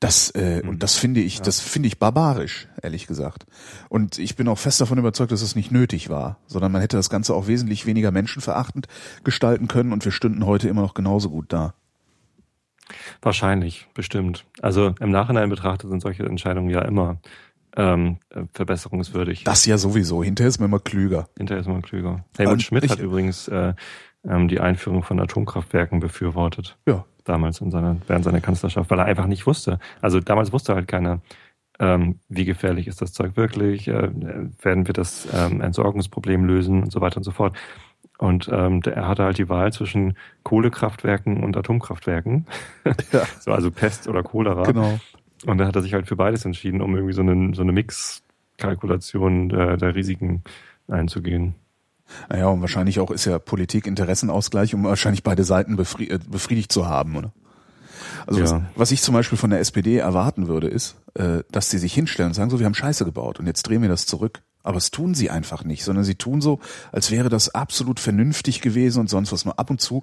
Das äh, mhm. und das finde ich, ja. das finde ich barbarisch, ehrlich gesagt. Und ich bin auch fest davon überzeugt, dass es nicht nötig war, sondern man hätte das Ganze auch wesentlich weniger menschenverachtend gestalten können und wir stünden heute immer noch genauso gut da. Wahrscheinlich, bestimmt. Also im Nachhinein betrachtet sind solche Entscheidungen ja immer ähm, verbesserungswürdig. Das ja sowieso. Hinterher ist man immer klüger. Hinterher ist man klüger. Helmut Schmidt hat übrigens äh, ähm, die Einführung von Atomkraftwerken befürwortet. Ja. Damals in seiner, während seiner Kanzlerschaft, weil er einfach nicht wusste. Also damals wusste halt keiner, ähm, wie gefährlich ist das Zeug wirklich, äh, werden wir das ähm, Entsorgungsproblem lösen und so weiter und so fort. Und ähm, er hatte halt die Wahl zwischen Kohlekraftwerken und Atomkraftwerken. Ja. so, also Pest oder Cholera. Genau. Und da hat er sich halt für beides entschieden, um irgendwie so eine, so eine Mix-Kalkulation der, der Risiken einzugehen. Naja, und wahrscheinlich auch ist ja Politik Interessenausgleich, um wahrscheinlich beide Seiten äh, befriedigt zu haben, oder? Also ja. was, was, ich zum Beispiel von der SPD erwarten würde, ist, äh, dass sie sich hinstellen und sagen, so, wir haben Scheiße gebaut und jetzt drehen wir das zurück. Aber es tun sie einfach nicht, sondern sie tun so, als wäre das absolut vernünftig gewesen und sonst was. Mal ab und zu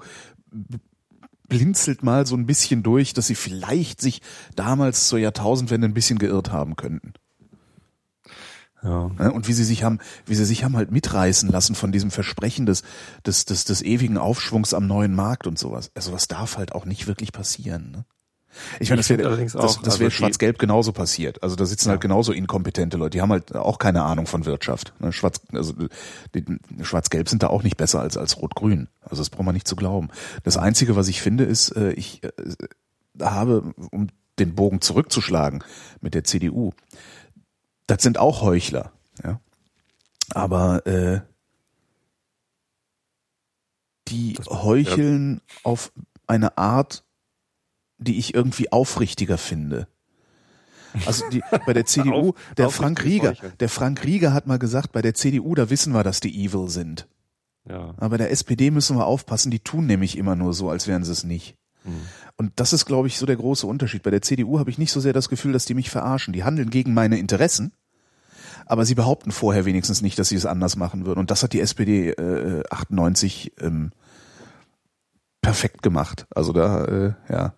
blinzelt mal so ein bisschen durch, dass sie vielleicht sich damals zur Jahrtausendwende ein bisschen geirrt haben könnten. Ja. Ne, und wie sie sich haben, wie sie sich haben halt mitreißen lassen von diesem Versprechen des, des, des, des ewigen Aufschwungs am neuen Markt und sowas. Also was darf halt auch nicht wirklich passieren. Ne? Ich meine, das wäre das, das also wäre Schwarz-Gelb genauso passiert. Also da sitzen ja. halt genauso inkompetente Leute. Die haben halt auch keine Ahnung von Wirtschaft. Ne? Schwarz, also Schwarz-Gelb sind da auch nicht besser als als Rot-Grün. Also das braucht man nicht zu glauben. Das Einzige, was ich finde, ist, äh, ich äh, habe, um den Bogen zurückzuschlagen mit der CDU, das sind auch Heuchler. Ja. Aber äh, die heucheln auf eine Art, die ich irgendwie aufrichtiger finde. Also die, bei der CDU, der Frank Rieger, der Frank Rieger hat mal gesagt, bei der CDU, da wissen wir, dass die evil sind. Ja. Aber bei der SPD müssen wir aufpassen, die tun nämlich immer nur so, als wären sie es nicht. Mhm. Und das ist, glaube ich, so der große Unterschied. Bei der CDU habe ich nicht so sehr das Gefühl, dass die mich verarschen. Die handeln gegen meine Interessen, aber sie behaupten vorher wenigstens nicht, dass sie es anders machen würden. Und das hat die SPD äh, 98 ähm, perfekt gemacht. Also da, äh, ja.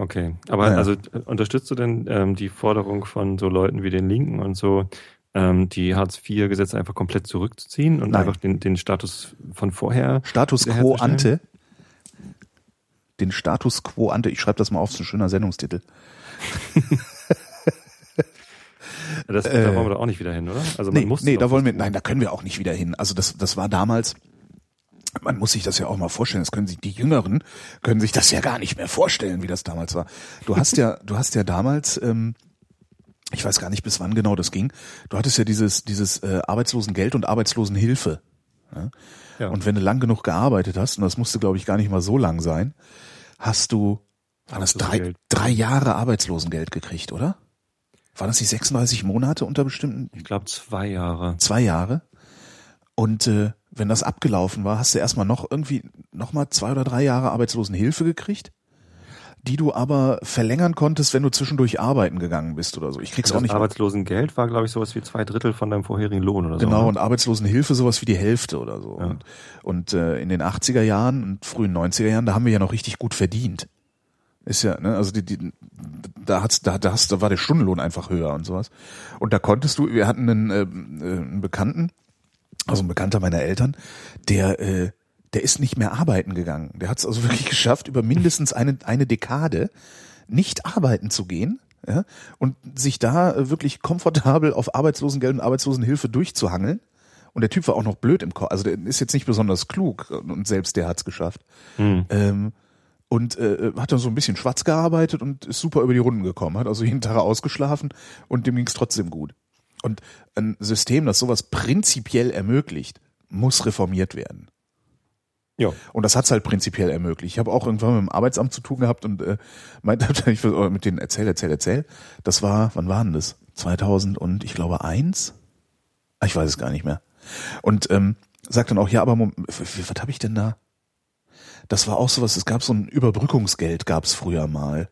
Okay, aber ja. also unterstützt du denn ähm, die Forderung von so Leuten wie den Linken und so, ähm, die Hartz-IV-Gesetze einfach komplett zurückzuziehen und Nein. einfach den, den Status von vorher? Status quo ante? Den Status quo ante, ich schreibe das mal auf, so ein schöner Sendungstitel. Das, äh, da wollen wir doch auch nicht wieder hin, oder? Also man nee, muss nee da wollen wir, nein, da können wir auch nicht wieder hin. Also das, das war damals, man muss sich das ja auch mal vorstellen. Das können sich die Jüngeren können sich das ja gar nicht mehr vorstellen, wie das damals war. Du hast ja, du hast ja damals, ähm, ich weiß gar nicht, bis wann genau das ging. Du hattest ja dieses dieses äh, Arbeitslosengeld und Arbeitslosenhilfe. Ja? Ja. Und wenn du lang genug gearbeitet hast, und das musste glaube ich gar nicht mal so lang sein, hast du war das drei, drei Jahre Arbeitslosengeld gekriegt, oder? War das nicht 36 Monate unter bestimmten? Ich glaube zwei Jahre. Zwei Jahre. Und äh, wenn das abgelaufen war, hast du erstmal noch irgendwie nochmal zwei oder drei Jahre Arbeitslosenhilfe gekriegt, die du aber verlängern konntest, wenn du zwischendurch arbeiten gegangen bist oder so. Ich krieg's also auch nicht. Arbeitslosengeld war, glaube ich, sowas wie zwei Drittel von deinem vorherigen Lohn oder so. Genau, ne? und Arbeitslosenhilfe sowas wie die Hälfte oder so. Ja. Und, und äh, in den 80er Jahren und frühen 90er Jahren, da haben wir ja noch richtig gut verdient. Ist ja, ne, also die, die, da hat's, da, da hast, da war der Stundenlohn einfach höher und sowas. Und da konntest du, wir hatten einen, äh, einen Bekannten, also ein Bekannter meiner Eltern, der, äh, der ist nicht mehr arbeiten gegangen. Der hat es also wirklich geschafft, über mindestens eine, eine Dekade nicht arbeiten zu gehen. Ja, und sich da äh, wirklich komfortabel auf Arbeitslosengeld und Arbeitslosenhilfe durchzuhangeln. Und der Typ war auch noch blöd im Kopf. Also der ist jetzt nicht besonders klug und selbst der hat's geschafft. Hm. Ähm, und äh, hat dann so ein bisschen schwarz gearbeitet und ist super über die Runden gekommen, hat also jeden Tag ausgeschlafen und dem ging's trotzdem gut. Und ein System, das sowas prinzipiell ermöglicht, muss reformiert werden. Ja. Und das hat's halt prinzipiell ermöglicht. Ich habe auch irgendwann mit dem Arbeitsamt zu tun gehabt und äh, meinte ich mit denen erzähl, erzähl, erzähl. Das war, wann war denn das? 2000 und ich glaube eins? Ah, ich weiß es gar nicht mehr. Und ähm, sagt dann auch, ja, aber was habe ich denn da? Das war auch sowas, es gab so ein Überbrückungsgeld, gab's früher mal.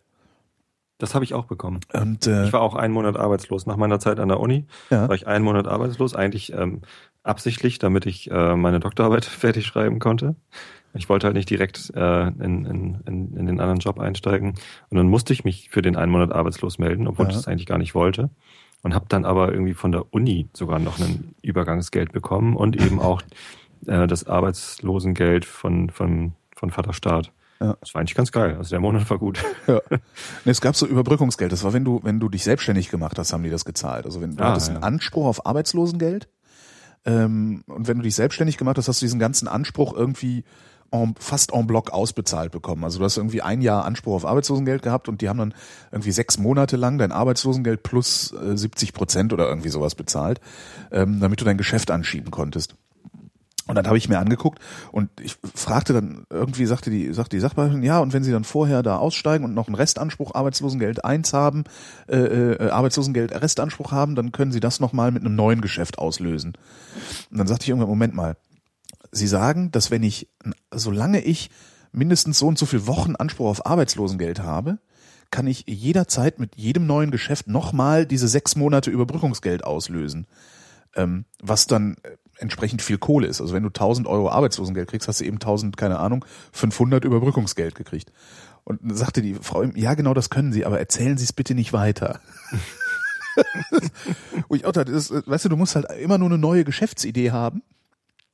Das habe ich auch bekommen. Und äh, Ich war auch einen Monat arbeitslos. Nach meiner Zeit an der Uni Ja. war ich einen Monat arbeitslos, eigentlich ähm, absichtlich, damit ich äh, meine Doktorarbeit fertig schreiben konnte. Ich wollte halt nicht direkt äh, in, in, in, in den anderen Job einsteigen. Und dann musste ich mich für den einen Monat arbeitslos melden, obwohl Ja. ich das eigentlich gar nicht wollte. Und habe dann aber irgendwie von der Uni sogar noch ein Übergangsgeld bekommen und eben auch äh, das Arbeitslosengeld von, von, von Vaterstaat. Ja. Das war eigentlich ganz geil. Also der Monat war gut. Ja. Nee, es gab so Überbrückungsgeld. Das war, wenn du, wenn du dich selbstständig gemacht hast, haben die das gezahlt. Also wenn du Ah, hattest ja. einen Anspruch auf Arbeitslosengeld ähm, und wenn du dich selbstständig gemacht hast, hast du diesen ganzen Anspruch irgendwie en, fast en bloc ausbezahlt bekommen. Also du hast irgendwie ein Jahr Anspruch auf Arbeitslosengeld gehabt und die haben dann irgendwie sechs Monate lang dein Arbeitslosengeld plus äh, 70 Prozent oder irgendwie sowas bezahlt, ähm, damit du dein Geschäft anschieben konntest. Und dann habe ich mir angeguckt und ich fragte dann, irgendwie sagte die, sagte die Sachbearbeiterin, ja, und wenn Sie dann vorher da aussteigen und noch einen Restanspruch Arbeitslosengeld 1 haben, äh, äh, Arbeitslosengeld Restanspruch haben, dann können Sie das nochmal mit einem neuen Geschäft auslösen. Und dann sagte ich irgendwann, Moment mal, Sie sagen, dass wenn ich, solange ich mindestens so und so viel Wochen Anspruch auf Arbeitslosengeld habe, kann ich jederzeit mit jedem neuen Geschäft nochmal diese sechs Monate Überbrückungsgeld auslösen ähm, was dann äh, entsprechend viel Kohle ist. Also wenn du 1000 Euro Arbeitslosengeld kriegst, hast du eben 1000, keine Ahnung, 500 Überbrückungsgeld gekriegt. Und sagte die Frau, ihm, ja genau, das können Sie, aber erzählen Sie es bitte nicht weiter. Wo ich auch dachte, das, äh, weißt du, du musst halt immer nur eine neue Geschäftsidee haben.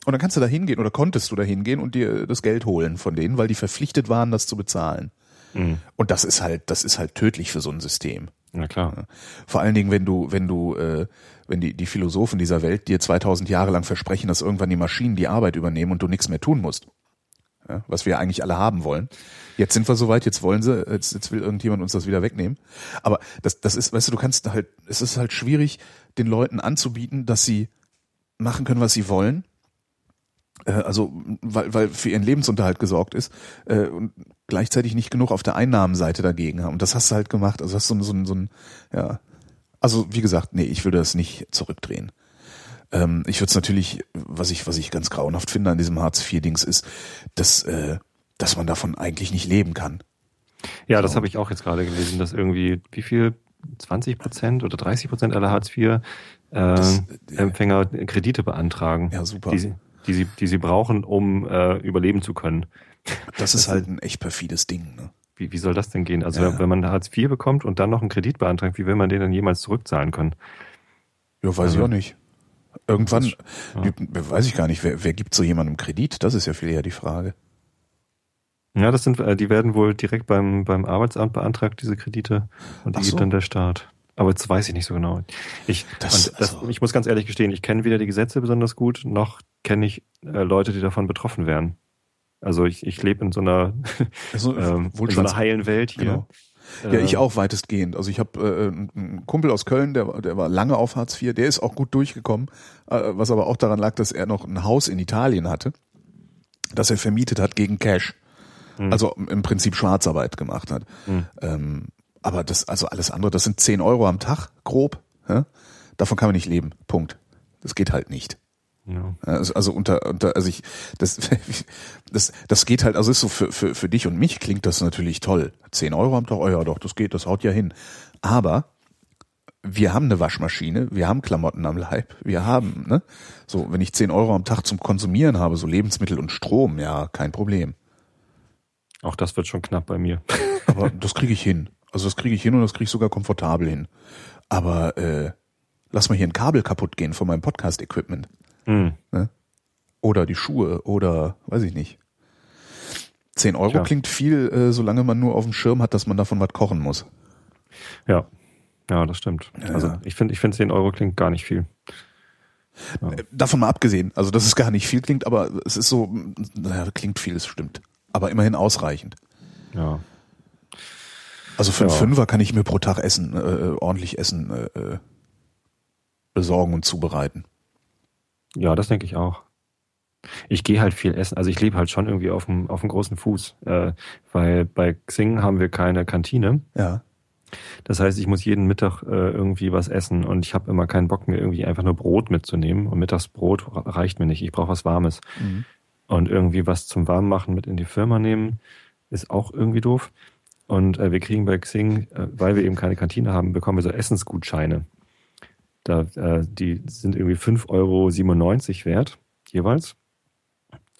Und dann kannst du da hingehen oder konntest du da hingehen und dir das Geld holen von denen, weil die verpflichtet waren, das zu bezahlen. Mhm. Und das ist halt, das ist halt tödlich für so ein System. Na klar. Vor allen Dingen, wenn du, wenn du, äh, wenn die, die Philosophen dieser Welt dir 2000 Jahre lang versprechen, dass irgendwann die Maschinen die Arbeit übernehmen und du nichts mehr tun musst. Ja, was wir eigentlich alle haben wollen. Jetzt sind wir soweit, jetzt wollen sie, jetzt, jetzt will irgendjemand uns das wieder wegnehmen. Aber das, das ist, weißt du, du kannst halt, es ist halt schwierig, den Leuten anzubieten, dass sie machen können, was sie wollen. Äh, also, weil, weil für ihren Lebensunterhalt gesorgt ist äh, und gleichzeitig nicht genug auf der Einnahmenseite dagegen haben. Und das hast du halt gemacht. Also hast du so, ein- so, ein- so ein, ja. Also, wie gesagt, nee, ich würde das nicht zurückdrehen. Ähm, ich würde es natürlich, was ich, was ich ganz grauenhaft finde an diesem Hartz-IV-Dings ist, dass, äh, dass man davon eigentlich nicht leben kann. Ja, das habe ich auch jetzt gerade gelesen, dass irgendwie, wie viel, 20 Prozent oder 30 Prozent aller Hartz-IV-Empfänger äh, Kredite beantragen, Ja, super. die sie, die sie, die sie brauchen, um äh, überleben zu können. Das ist halt ein echt perfides Ding. Ne? Wie, wie soll das denn gehen? Also Ja. wenn man Hartz IV bekommt und dann noch einen Kredit beantragt, wie will man den dann jemals zurückzahlen können? Ja, weiß ich Also, auch nicht. Irgendwann, ist- ja. weiß ich gar nicht, wer, wer gibt so jemandem Kredit? Das ist ja viel eher die Frage. Ja, das sind, äh, die werden wohl direkt beim, beim Arbeitsamt beantragt, diese Kredite, und die so. gibt dann der Staat. Aber jetzt weiß ich nicht so genau. Ich, Das- das, also- ich muss ganz ehrlich gestehen, ich kenne weder die Gesetze besonders gut, noch kenne ich äh, Leute, die davon betroffen wären. Also ich, ich lebe in so einer, Also, ähm, in so einer heilen Welt hier. Genau. Ja, ich Ähm, auch weitestgehend. Also ich habe äh, einen Kumpel aus Köln, der, war- der war lange auf Hartz IV, der ist auch gut durchgekommen, äh, was aber auch daran lag, dass er noch ein Haus in Italien hatte, das er vermietet hat gegen Cash. Hm. Also im Prinzip Schwarzarbeit gemacht hat. Hm. Ähm, aber das, also alles andere, das sind 10 Euro am Tag, grob. Ja? Davon kann man nicht leben. Punkt. Das geht halt nicht. Ja. Also, also unter, unter, also ich, das, das, das geht halt, also ist so für, für, für dich und mich klingt das natürlich toll. 10 Euro am Tag, oh ja doch, das geht, das haut ja hin. Aber wir haben eine Waschmaschine, wir haben Klamotten am Leib, wir haben, ne? So, wenn ich 10 Euro am Tag zum Konsumieren habe, so Lebensmittel und Strom, ja, kein Problem. Auch das wird schon knapp bei mir. Aber das kriege ich hin. Also das kriege ich hin und das kriege ich sogar komfortabel hin. Aber äh, lass mal hier ein Kabel kaputt gehen von meinem Podcast-Equipment. Hm. Ne? Oder die Schuhe oder weiß ich nicht. 10 Euro Tja. klingt viel, äh, solange man nur auf dem Schirm hat, dass man davon was kochen muss. Ja. Ja, das stimmt. Ja, also ja. ich finde, ich finde 10 Euro klingt gar nicht viel. Äh, Davon mal abgesehen, also dass es gar nicht viel klingt, aber es ist so, naja, klingt viel, es stimmt. Aber immerhin ausreichend. Ja. Also für einen Ja. Fünfer kann ich mir pro Tag Essen, äh, ordentlich Essen äh, äh, besorgen und zubereiten. Ja, das denke ich auch. Ich gehe halt viel essen. Also ich lebe halt schon irgendwie auf dem, auf dem großen Fuß. Äh, weil bei Xing haben wir keine Kantine. Ja. Das heißt, ich muss jeden Mittag äh, irgendwie was essen und ich habe immer keinen Bock mir irgendwie einfach nur Brot mitzunehmen. Und Mittagsbrot reicht mir nicht. Ich brauche was Warmes. Mhm. Und irgendwie was zum Warmmachen mit in die Firma nehmen, ist auch irgendwie doof. Und äh, wir kriegen bei Xing, äh, weil wir eben keine Kantine haben, bekommen wir so Essensgutscheine. Da, äh, die sind irgendwie 5,97 Euro wert, jeweils.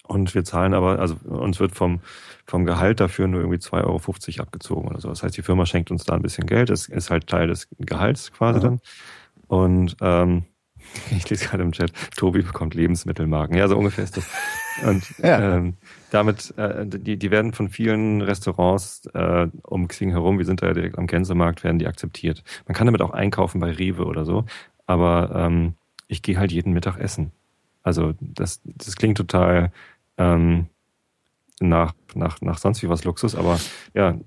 Und wir zahlen aber, also uns wird vom, vom Gehalt dafür nur irgendwie 2,50 Euro abgezogen oder so. Das heißt, die Firma schenkt uns da ein bisschen Geld. Das ist halt Teil des Gehalts quasi ja. dann. Und ähm, ich lese gerade im Chat, Tobi bekommt Lebensmittelmarken. Ja, so ungefähr ist das. Und ja. ähm, damit, äh, die, die werden von vielen Restaurants äh, um Xing herum, wir sind da ja direkt am Gänsemarkt, werden die akzeptiert. Man kann damit auch einkaufen bei Rewe oder so. Aber ähm, ich gehe halt jeden Mittag essen. Also das, das klingt total ähm, nach, nach, nach sonst wie was Luxus, aber ja,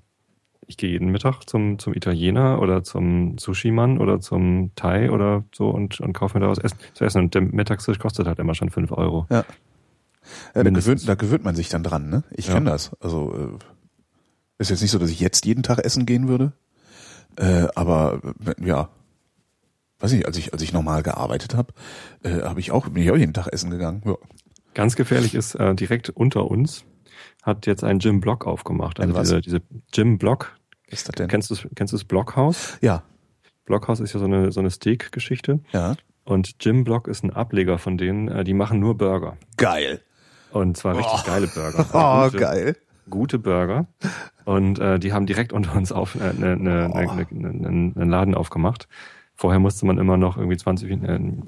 ich gehe jeden Mittag zum, zum Italiener oder zum Sushi-Mann oder zum Thai oder so und, und kaufe mir da was essen, zu essen. Und der Mittagstisch kostet halt immer schon fünf Euro. Ja. ja da, gewöhnt, da gewöhnt man sich dann dran, ne? Ich ja. kenne das. Also äh, ist jetzt nicht so, dass ich jetzt jeden Tag essen gehen würde. Äh, aber äh, ja, weiß ich, als ich, als ich normal gearbeitet habe, äh, habe ich auch, bin ich auch jeden Tag essen gegangen. Ja. Ganz gefährlich ist äh, direkt unter uns hat jetzt ein Jim Block aufgemacht. Also diese, diese Jim Block. ist das denn? Kennst du kennst du das Blockhaus? Ja. Blockhaus ist ja so eine so eine Steak-Geschichte. Ja. Und Jim Block ist ein Ableger von denen. Äh, die machen nur Burger. Geil. Und zwar richtig oh. geile Burger. Oh, gute, geil. Gute Burger. Und äh, die haben direkt unter uns auf äh, ne, ne, oh. ne, ne, einen Laden aufgemacht. Vorher musste man immer noch irgendwie 20, äh,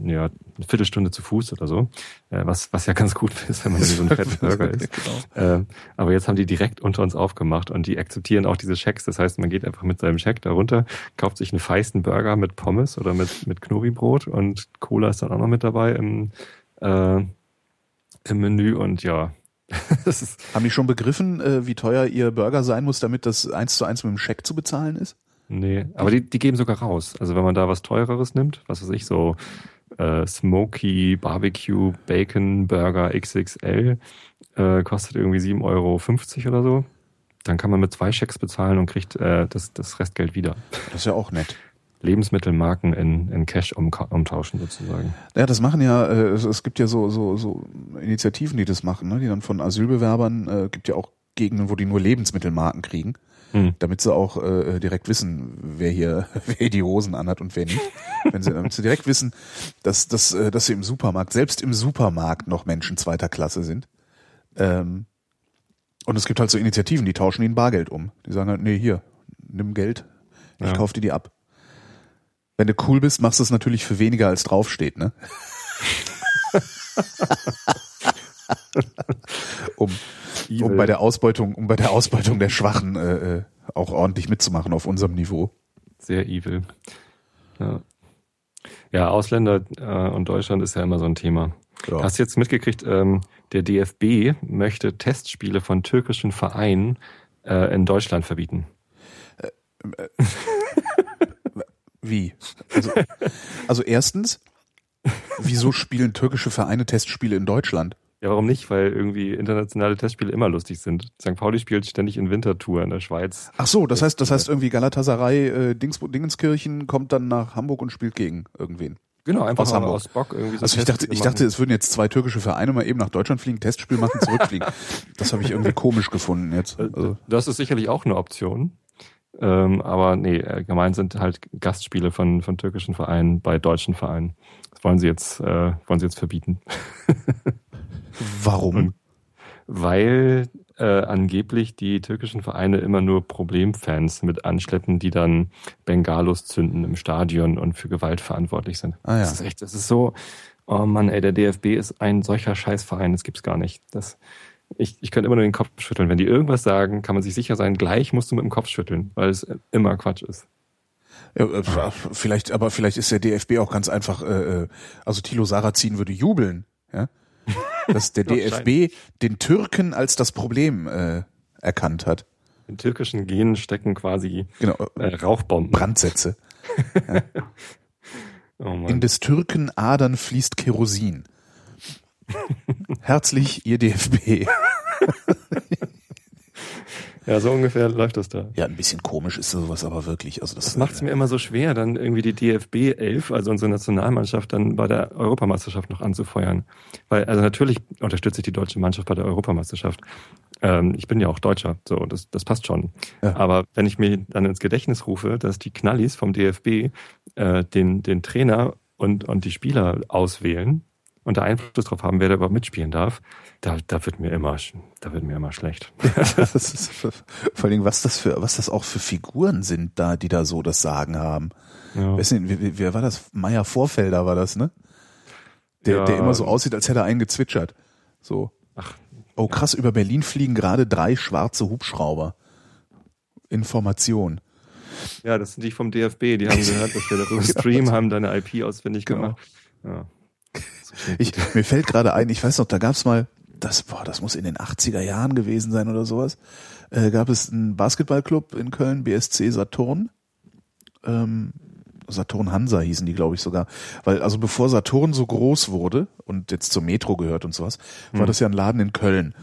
ja, eine Viertelstunde zu Fuß oder so, äh, was, was ja ganz gut ist, wenn man so ein fetter Burger ist. genau. äh, aber jetzt haben die direkt unter uns aufgemacht und die akzeptieren auch diese Schecks. Das heißt, man geht einfach mit seinem Scheck darunter, kauft sich einen feisten Burger mit Pommes oder mit, mit Knobi-Brot und Cola ist dann auch noch mit dabei im, äh, im Menü und ja, Haben die schon begriffen, äh, wie teuer ihr Burger sein muss, damit das eins zu eins mit dem Scheck zu bezahlen ist? Nee, aber die, die geben sogar raus. Also wenn man da was teureres nimmt, was weiß ich, so äh, Smoky Barbecue Bacon Burger XXL, äh, kostet irgendwie 7,50 Euro oder so. Dann kann man mit zwei Schecks bezahlen und kriegt äh, das, das Restgeld wieder. Das ist ja auch nett. Lebensmittelmarken in, in Cash um, umtauschen sozusagen. Ja, das machen ja, äh, es, es gibt ja so, so, so Initiativen, die das machen, ne? die dann von Asylbewerbern, äh, gibt ja auch Gegenden, wo die nur Lebensmittelmarken kriegen hm. damit sie auch äh, direkt wissen, wer hier, wer die Hosen anhat und wer nicht. Wenn sie, damit sie direkt wissen, dass, dass, äh, dass sie im Supermarkt, selbst im Supermarkt noch Menschen zweiter Klasse sind. Ähm, und es gibt halt so Initiativen, die tauschen ihnen Bargeld um. Die sagen halt, nee, hier, nimm Geld, ich ja. kauf dir die ab. Wenn du cool bist, machst du es natürlich für weniger als draufsteht, ne? um Evil. um bei der Ausbeutung, um bei der Ausbeutung der Schwachen äh, äh, auch ordentlich mitzumachen auf unserem Niveau. Sehr evil. Ja, ja Ausländer äh, und Deutschland ist ja immer so ein Thema. Ja. Hast du jetzt mitgekriegt, ähm, der DFB möchte Testspiele von türkischen Vereinen äh, in Deutschland verbieten. Äh, äh, wie? Also, also erstens, wieso spielen türkische Vereine Testspiele in Deutschland? Ja, warum nicht? Weil irgendwie internationale Testspiele immer lustig sind. St. Pauli spielt ständig in Wintertour in der Schweiz. Ach so, das heißt, das heißt irgendwie Galatasaray äh, Dings, Dingenskirchen kommt dann nach Hamburg und spielt gegen irgendwen. Genau, einfach aus, Hamburg. aus Bock irgendwie so Also ich dachte, ich dachte, es würden jetzt zwei türkische Vereine mal eben nach Deutschland fliegen, Testspiel machen, zurückfliegen. das habe ich irgendwie komisch gefunden jetzt. Äh, also. Das ist sicherlich auch eine Option. Ähm, aber nee, äh, gemeint sind halt Gastspiele von, von türkischen Vereinen bei deutschen Vereinen. Das wollen sie jetzt, äh, wollen sie jetzt verbieten. Warum? Und weil äh, angeblich die türkischen Vereine immer nur Problemfans mit anschleppen, die dann Bengalos zünden im Stadion und für Gewalt verantwortlich sind. Ah, ja. Das ist echt, das ist so, oh Mann, ey, der DFB ist ein solcher Scheißverein, das gibt's gar nicht. Das, ich, ich könnte immer nur den Kopf schütteln. Wenn die irgendwas sagen, kann man sich sicher sein, gleich musst du mit dem Kopf schütteln, weil es immer Quatsch ist. Ja, äh, vielleicht, aber vielleicht ist der DFB auch ganz einfach, äh, äh also Thilo Sarrazin würde jubeln, ja dass der DFB den Türken als das Problem äh, erkannt hat. In türkischen Genen stecken quasi genau, äh, Rauchbomben. Brandsätze. ja. oh In des Türken Adern fließt Kerosin. Herzlich, ihr DFB. Ja, so ungefähr läuft das da. Ja, ein bisschen komisch ist sowas aber wirklich. Also das, Das macht es mir immer so schwer, dann irgendwie die DFB 11, also unsere Nationalmannschaft, dann bei der Europameisterschaft noch anzufeuern. Weil, also natürlich unterstütze ich die deutsche Mannschaft bei der Europameisterschaft. Ähm, ich bin ja auch Deutscher, so, das, das passt schon. Ja. Aber wenn ich mir dann ins Gedächtnis rufe, dass die Knallis vom DFB äh, den, den Trainer und, und die Spieler auswählen und da Einfluss drauf haben, wer da überhaupt mitspielen darf, da, da wird mir immer, da wird mir immer schlecht. das ist, vor allen Dingen, was das für, was das auch für Figuren sind da, die da so das Sagen haben. Ja. Nicht, wer, wer war das? Meier Vorfelder war das, ne? Der, Ja. der immer so aussieht, als hätte er einen gezwitschert. So. Ach, Oh krass, über Berlin fliegen gerade drei schwarze Hubschrauber. Information. Ja, das sind die vom DFB, die haben gehört, dass wir darüber streamen, haben deine IP ausfindig Genau. gemacht. Ja. Ich, mir fällt gerade ein, ich weiß noch, da gab's mal, das, boah, das muss in den 80er Jahren gewesen sein oder sowas, äh, gab es einen Basketballclub in Köln, BSC Saturn. Ähm, Saturn Hansa hießen die, glaube ich, sogar. Weil, also bevor Saturn so groß wurde und jetzt zur Metro gehört und sowas, war Hm. das ja ein Laden in Köln.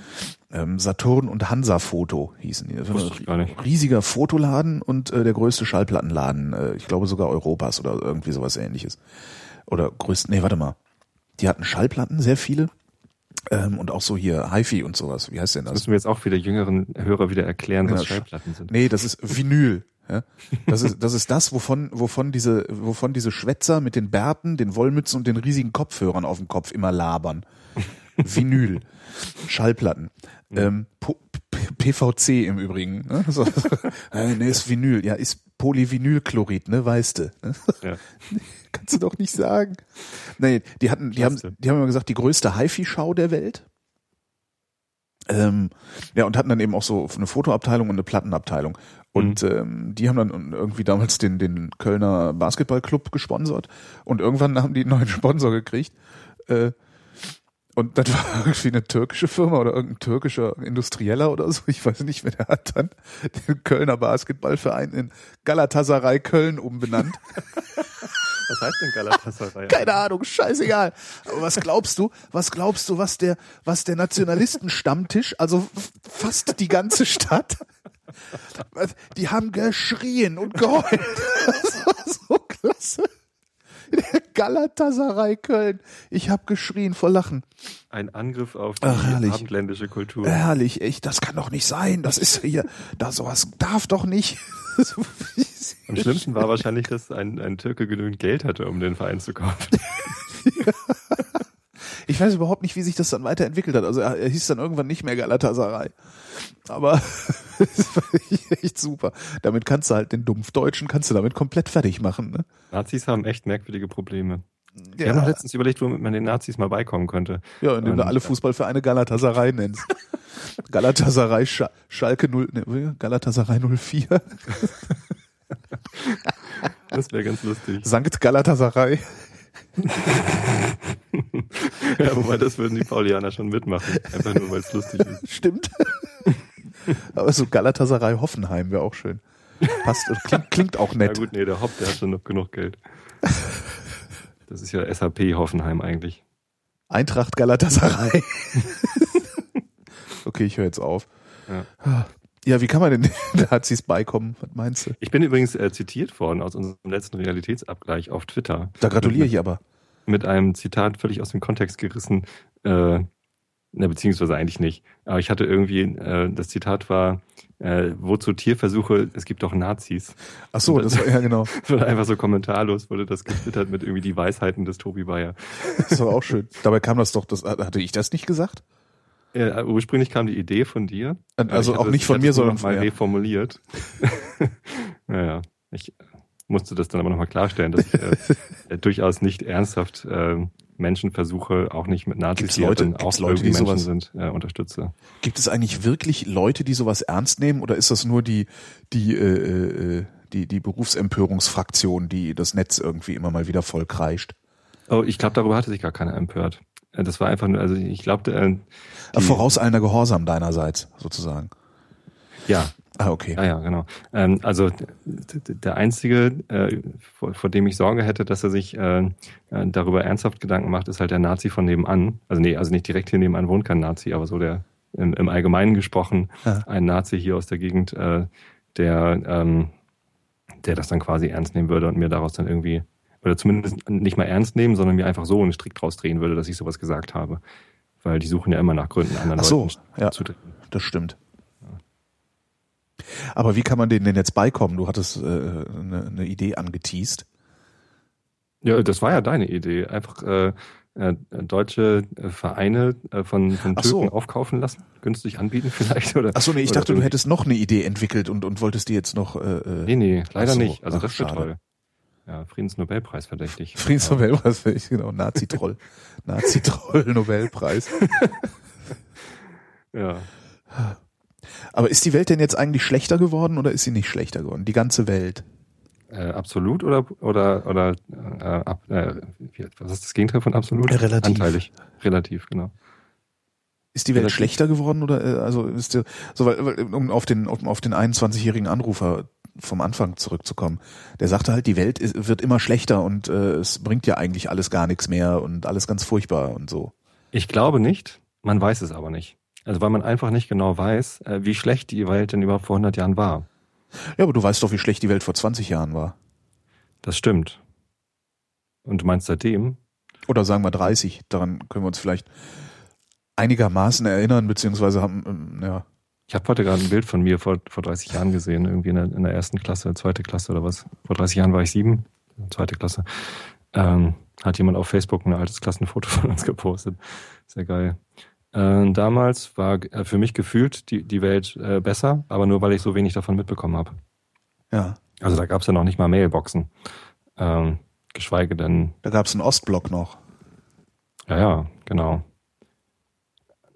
Ähm, Saturn und Hansa Foto hießen die. Das war ein riesiger Fotoladen und äh, der größte Schallplattenladen, äh, ich glaube sogar Europas oder irgendwie sowas ähnliches. Oder größten, nee, warte mal. Die hatten Schallplatten, sehr viele. Ähm, und auch so hier HiFi und sowas. Wie heißt denn Das das? müssen wir jetzt auch wieder jüngeren Hörer wieder erklären, was Ja, Schallplatten sind. Nee, das ist Vinyl. Ja? Das ist das ist das, wovon wovon diese wovon diese Schwätzer mit den Bärten, den Wollmützen und den riesigen Kopfhörern auf dem Kopf immer labern. Vinyl, Schallplatten, ähm, PVC im Übrigen. Ne? So, so. Äh, nee, ist Vinyl. Ja, ist Polyvinylchlorid, ne, weißt du. Ne? Ja. Kannst du doch nicht sagen. Nee, die hatten, die haben, die haben immer gesagt, die größte HiFi-Show der Welt. Ähm, ja, und hatten dann eben auch so eine Fotoabteilung und eine Plattenabteilung. Und ähm, die haben dann irgendwie damals den, den Kölner Basketballclub gesponsert. Und irgendwann haben die einen neuen Sponsor gekriegt. Äh, und das war irgendwie eine türkische Firma oder irgendein türkischer Industrieller oder so. Ich weiß nicht, wer der hat dann den Kölner Basketballverein in Galatasaray Köln umbenannt. Was heißt denn Galatasaray? Keine Ahnung, scheißegal. Aber was glaubst du? Was glaubst du, was der, was der Nationalistenstammtisch, also fast die ganze Stadt, die haben geschrien und geheult. Das war so klasse. Der Galatasaray Köln. Ich habe geschrien vor Lachen. Ein Angriff auf die Ach, abendländische Kultur. Herrlich, echt, das kann doch nicht sein. Das ist hier, da sowas darf doch nicht. Am schlimmsten war wahrscheinlich, dass ein, ein Türke genügend Geld hatte, um den Verein zu kaufen. Ich weiß überhaupt nicht, wie sich das dann weiterentwickelt hat. Also er, er hieß dann irgendwann nicht mehr Galatasaray. Aber das war echt super. Damit kannst du halt den Dumpfdeutschen kannst du damit komplett fertig machen. Ne? Nazis haben echt merkwürdige Probleme. Ich Ja, habe noch letztens überlegt, womit man den Nazis mal beikommen könnte. ja, indem du Und- alle Fußballvereine Galatasaray nennst. Galatasaray Sch Schalke 0, ne, Galatasaray 04, Das wäre ganz lustig. Sankt Galatasaray. Ja, wobei das würden die Paulianer schon mitmachen. Einfach nur, weil es lustig ist. Stimmt. Aber so Galatasaray Hoffenheim wäre auch schön. Passt, und klingt, klingt auch Na nett. gut, nee, der Hopp, der hat schon noch genug Geld. Das ist ja SAP Hoffenheim eigentlich. Eintracht Galatasaray. okay, ich höre jetzt auf. Ja. Ja, wie kann man denn den Nazis beikommen? Was meinst du? Ich bin übrigens äh, zitiert worden aus unserem letzten Realitätsabgleich auf Twitter. Da gratuliere ich aber. Mit einem Zitat völlig aus dem Kontext gerissen. Äh, na, beziehungsweise eigentlich nicht. Aber ich hatte irgendwie, äh, das Zitat war, äh, wozu Tierversuche, es gibt doch Nazis. Ach so, das war ja genau. Wurde einfach so kommentarlos, wurde das getwittert mit irgendwie die Weisheiten des Tobi Bayer. Das war auch schön. Dabei kam das doch, das hatte ich das nicht gesagt? Äh, ursprünglich kam die Idee von dir. Also Ich auch hatte- nicht ich von mir, sondern mal von- ja. reformuliert. naja, ich musste das dann aber nochmal klarstellen, dass ich äh, durchaus nicht ernsthaft äh, Menschenversuche, auch nicht mit Nazis, Gibt's die ja Leute- auch Leute, die Menschen sowas- sind, äh, unterstütze. Gibt es eigentlich wirklich Leute, die sowas ernst nehmen oder ist das nur die, die, äh, äh, die, die Berufsempörungsfraktion, die das Netz irgendwie immer mal wieder voll kreischt? Oh, ich glaube, darüber hatte sich gar keiner empört. Äh, Das war einfach nur, also ich glaube, äh, Äh, Vorauseilender Gehorsam deinerseits, sozusagen. ja, Ah, okay. Ja, ja, genau. Ähm, also der einzige, äh, vor, vor dem ich Sorge hätte, dass er sich äh, äh, darüber ernsthaft Gedanken macht, ist halt der Nazi von nebenan. Also nee, also nicht direkt hier nebenan wohnt kein Nazi, aber so der im, im Allgemeinen gesprochen, Ja. ein Nazi hier aus der Gegend, äh, der, ähm, der das dann quasi ernst nehmen würde und mir daraus dann irgendwie, oder zumindest nicht mal ernst nehmen, sondern mir einfach so einen Strick draus drehen würde, dass ich sowas gesagt habe. Weil die suchen ja immer nach Gründen, anderen Ach so, Leuten ja. zu drehen. Das stimmt. Aber wie kann man denen denn jetzt beikommen? Du hattest äh, eine, eine Idee angeteased. Ja, das war ja deine Idee. Einfach äh, äh, deutsche äh, Vereine äh, von, von Türken so. aufkaufen lassen, günstig anbieten vielleicht. Oder, Ach so, nee, ich dachte, du hättest noch eine Idee entwickelt und, und wolltest die jetzt noch äh, äh, Nee, nee, leider so, nicht. Also ach, das wäre toll. Ja, Friedensnobelpreis verdächtig. Friedensnobelpreis, genau, Nazi-Troll. Nazi-Troll-Nobelpreis. Ja. Aber ist die Welt denn jetzt eigentlich schlechter geworden oder ist sie nicht schlechter geworden? Die ganze Welt. Äh, absolut oder oder oder äh, ab, äh, was ist das Gegenteil von absolut? Relativ. Anteilig. Relativ, genau. Ist die Welt Relativ. schlechter geworden oder äh, also ist die, so weil, weil, um auf den um auf den 21-jährigen Anrufer vom Anfang zurückzukommen. Der sagte halt, die Welt ist, wird immer schlechter und äh, es bringt ja eigentlich alles gar nichts mehr und alles ganz furchtbar und so. Ich glaube nicht. Man weiß es aber nicht. Also weil man einfach nicht genau weiß, äh, wie schlecht die Welt denn überhaupt vor 100 Jahren war. Ja, aber du weißt doch, wie schlecht die Welt vor 20 Jahren war. Das stimmt. Und du meinst seitdem? Oder sagen wir 30. Daran können wir uns vielleicht einigermaßen erinnern, beziehungsweise haben, ähm, ja. Ich habe heute gerade ein Bild von mir vor, vor 30 Jahren gesehen, irgendwie in der, in der ersten Klasse, zweite Klasse oder was. Vor 30 Jahren war ich sieben, zweite Klasse. Ähm, hat jemand auf Facebook ein altes Klassenfoto von uns gepostet. Sehr geil. Äh, damals war äh, für mich gefühlt die, die Welt äh, besser, aber nur weil ich so wenig davon mitbekommen habe. Ja. Also da gab es ja noch nicht mal Mailboxen. Ähm, geschweige denn Da gab es einen Ostblock noch. Ja, ja, genau.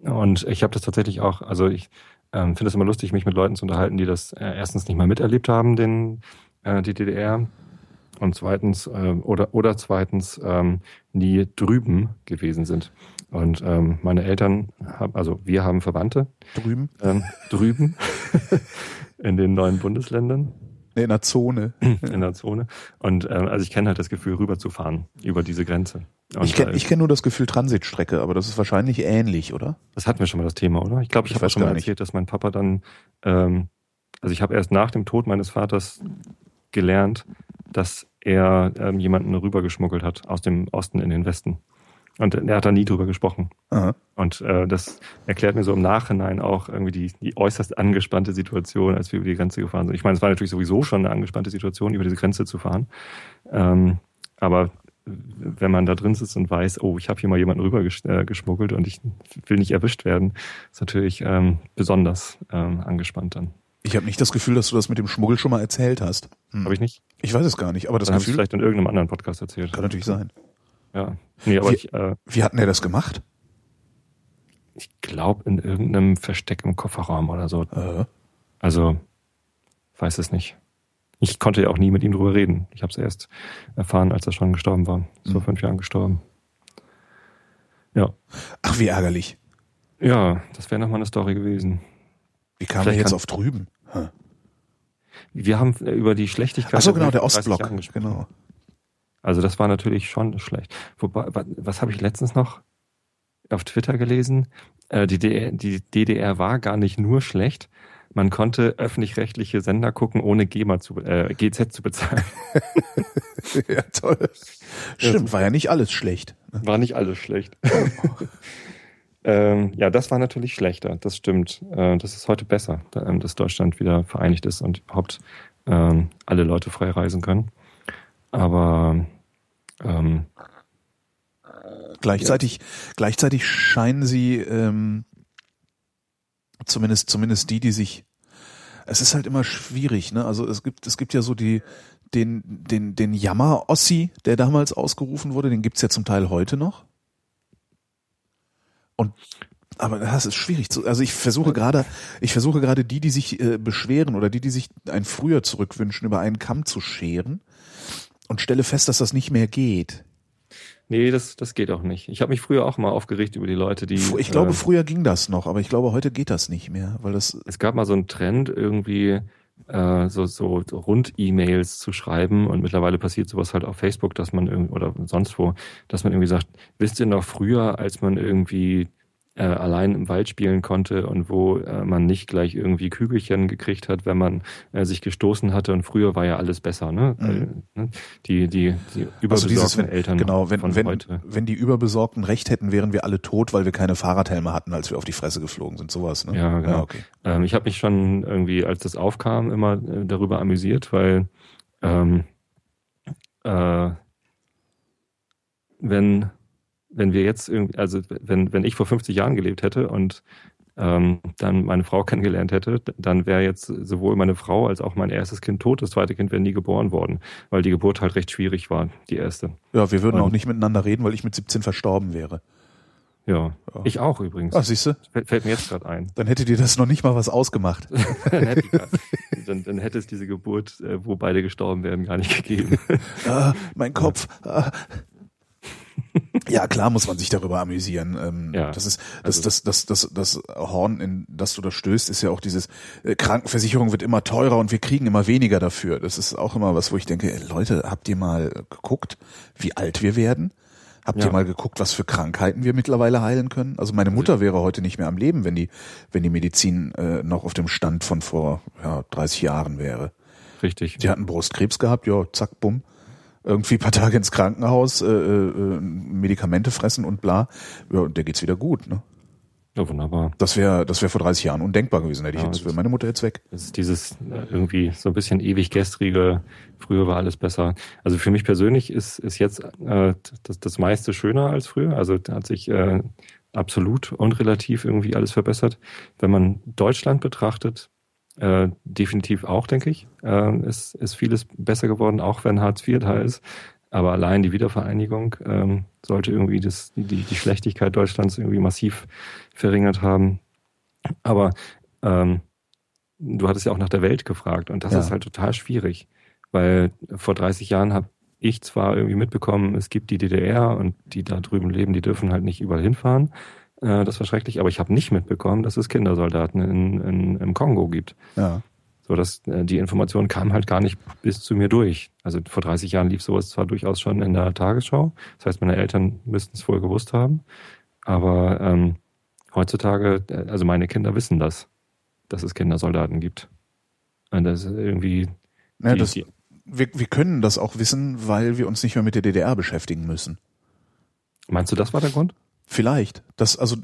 Und ich habe das tatsächlich auch, also ich ähm, finde es immer lustig, mich mit Leuten zu unterhalten, die das äh, erstens nicht mal miterlebt haben, den, äh, die DDR, und zweitens, äh, oder, oder zweitens ähm, nie drüben gewesen sind. Und ähm, meine Eltern haben, also wir haben Verwandte Drüben. ähm, drüben in den neuen Bundesländern in der Zone. in der Zone. Und ähm, also ich kenne halt das Gefühl, rüberzufahren über diese Grenze. Und, Ich kenne ich kenn nur das Gefühl Transitstrecke, aber das ist wahrscheinlich ähnlich, oder? Das hatten wir schon mal das Thema, oder? Ich glaube, ich, Ich habe schon mal gar nicht. erzählt, dass mein Papa dann, ähm, also ich habe erst nach dem Tod meines Vaters gelernt, dass er ähm, jemanden rübergeschmuggelt hat aus dem Osten in den Westen. Und er hat da nie drüber gesprochen. Aha. Und äh, das erklärt mir so im Nachhinein auch irgendwie die, die äußerst angespannte Situation, als wir über die Grenze gefahren sind. Ich meine, es war natürlich sowieso schon eine angespannte Situation, über diese Grenze zu fahren. Ähm, aber wenn man da drin sitzt und weiß, oh, ich habe hier mal jemanden rübergeschmuggelt und ich will nicht erwischt werden, ist natürlich ähm, besonders ähm, angespannt dann. Ich habe nicht das Gefühl, dass du das mit dem Schmuggel schon mal erzählt hast. Hm. Habe ich nicht? Ich weiß es gar nicht, aber das Dann Gefühl vielleicht in irgendeinem anderen Podcast erzählt. kann natürlich sein. Ja. Nee, aber Wie- ich, äh, Wie hat denn der das gemacht? ich glaube in irgendeinem Versteck im Kofferraum oder so. Äh, Also, weiß es nicht. Ich konnte ja auch nie mit ihm drüber reden. Ich habe es erst erfahren, als er schon gestorben war. Ist vor Mhm. fünf Jahren gestorben. Ja. ach, wie ärgerlich. Ja, das wäre nochmal eine Story gewesen. Wie kam er jetzt auf drüben? Hm. Wir haben über die Schlechtigkeit. Ach so, genau, der vor 30 Ostblock. Genau. Also das war natürlich schon schlecht. Wobei, wa- was habe ich letztens noch auf Twitter gelesen? Äh, die, DDR, die DDR war gar nicht nur schlecht. Man konnte öffentlich-rechtliche Sender gucken, ohne GEMA zu, äh, GZ zu bezahlen. ja, toll. Stimmt, war ja nicht alles schlecht. War nicht alles schlecht. ähm, ja, das war natürlich schlechter, das stimmt. Äh, das ist heute besser, da, ähm, dass Deutschland wieder vereinigt ist und überhaupt ähm, alle Leute frei reisen können. Aber ähm, Gleichzeitig, gleichzeitig scheinen sie ähm, zumindest, zumindest die, die sich. Es ist halt immer schwierig, ne? Also es gibt, es gibt ja so die, den, den, den Jammer-Ossi, der damals ausgerufen wurde, den gibt's ja zum Teil heute noch. Und aber das ist schwierig zu. Also ich versuche gerade, ich versuche gerade die, die sich äh, beschweren oder die, die sich ein früher zurückwünschen, über einen Kamm zu scheren und stelle fest, dass das nicht mehr geht. nee, das, das geht auch nicht. Ich habe mich früher auch mal aufgeregt über die Leute, die. Ich glaube, äh, früher ging das noch, aber ich glaube, heute geht das nicht mehr, weil das es gab mal so einen Trend, irgendwie äh, so, so Rund-E-Mails zu schreiben und mittlerweile passiert sowas halt auf Facebook, dass man irgendwie oder sonst wo, dass man irgendwie sagt, wisst ihr noch früher, als man irgendwie äh, allein im Wald spielen konnte und wo äh, man nicht gleich irgendwie Kügelchen gekriegt hat, wenn man äh, sich gestoßen hatte. Und früher war ja alles besser, ne? Mhm. Ne? Die, die, die überbesorgten Also dieses, wenn, Eltern genau, wenn, von wenn, heute. wenn die Überbesorgten recht hätten, wären wir alle tot, weil wir keine Fahrradhelme hatten, als wir auf die Fresse geflogen sind. Sowas, ne? Ja, genau. okay. Ähm, ich habe mich schon irgendwie, als das aufkam, immer äh, darüber amüsiert, weil ähm, äh, wenn, wenn wir jetzt irgendwie, also wenn, wenn ich vor 50 Jahren gelebt hätte und ähm, dann meine Frau kennengelernt hätte, dann wäre jetzt sowohl meine Frau als auch mein erstes Kind tot. Das zweite Kind wäre nie geboren worden, weil die Geburt halt recht schwierig war, die erste. Ja, wir würden Und- auch nicht miteinander reden, weil ich mit 17 verstorben wäre. Ja, Ja. ich auch übrigens. Ah, siehst du? Fällt, mir jetzt gerade ein. Dann hätte dir das noch nicht mal was ausgemacht. dann, hätte, dann, dann hätte es diese Geburt, äh, wo beide gestorben werden, gar nicht gegeben. ah, mein Kopf. Ah. Ja, klar muss man sich darüber amüsieren. Ähm, Ja, das ist das, also- das, das, das, das Horn, in das du da stößt, ist ja auch dieses äh, Krankenversicherung wird immer teurer und wir kriegen immer weniger dafür. Das ist auch immer was, wo ich denke, ey, Leute, habt ihr mal geguckt, wie alt wir werden? Habt Ja. ihr mal geguckt, was für Krankheiten wir mittlerweile heilen können? Also meine Mutter wäre heute nicht mehr am Leben, wenn die, wenn die Medizin äh, noch auf dem Stand von vor ja, 30 Jahren wäre. Richtig. Die hatten Brustkrebs gehabt, ja, zack, bumm. Irgendwie ein paar Tage ins Krankenhaus, äh, äh, Medikamente fressen und bla. Ja, und der geht's wieder gut, ne? Ja, wunderbar. Das wäre das wäre vor 30 Jahren undenkbar gewesen, hätte ich Ja, jetzt, das wäre meine Mutter jetzt weg. Es ist dieses äh, irgendwie so ein bisschen ewig gestrige, früher war alles besser. Also für mich persönlich ist, ist jetzt äh, das, das meiste schöner als früher. Also da hat sich äh, absolut und relativ irgendwie alles verbessert. Wenn man Deutschland betrachtet, äh, definitiv auch, denke ich, äh, ist, ist vieles besser geworden, auch wenn Hartz IV da ist. Aber allein die Wiedervereinigung ähm, sollte irgendwie das, die, die Schlechtigkeit Deutschlands irgendwie massiv verringert haben. Aber ähm, du hattest ja auch nach der Welt gefragt und das Ja. ist halt total schwierig, weil vor 30 Jahren habe ich zwar irgendwie mitbekommen, es gibt die DDR und die da drüben leben, die dürfen halt nicht überall hinfahren. Äh, das war schrecklich, aber ich habe nicht mitbekommen, dass es Kindersoldaten in, in, im Kongo gibt. Ja. So dass äh, die Information kam halt gar nicht bis zu mir durch. Also vor 30 Jahren lief sowas zwar durchaus schon in der Tagesschau, das heißt, meine Eltern müssten es wohl gewusst haben, aber ähm, heutzutage, äh, also meine Kinder wissen das, dass es Kindersoldaten gibt. Und das ist irgendwie Ja, die, das, die, wir, wir können das auch wissen, weil wir uns nicht mehr mit der DDR beschäftigen müssen. meinst du, das war der Grund? Vielleicht. Das, also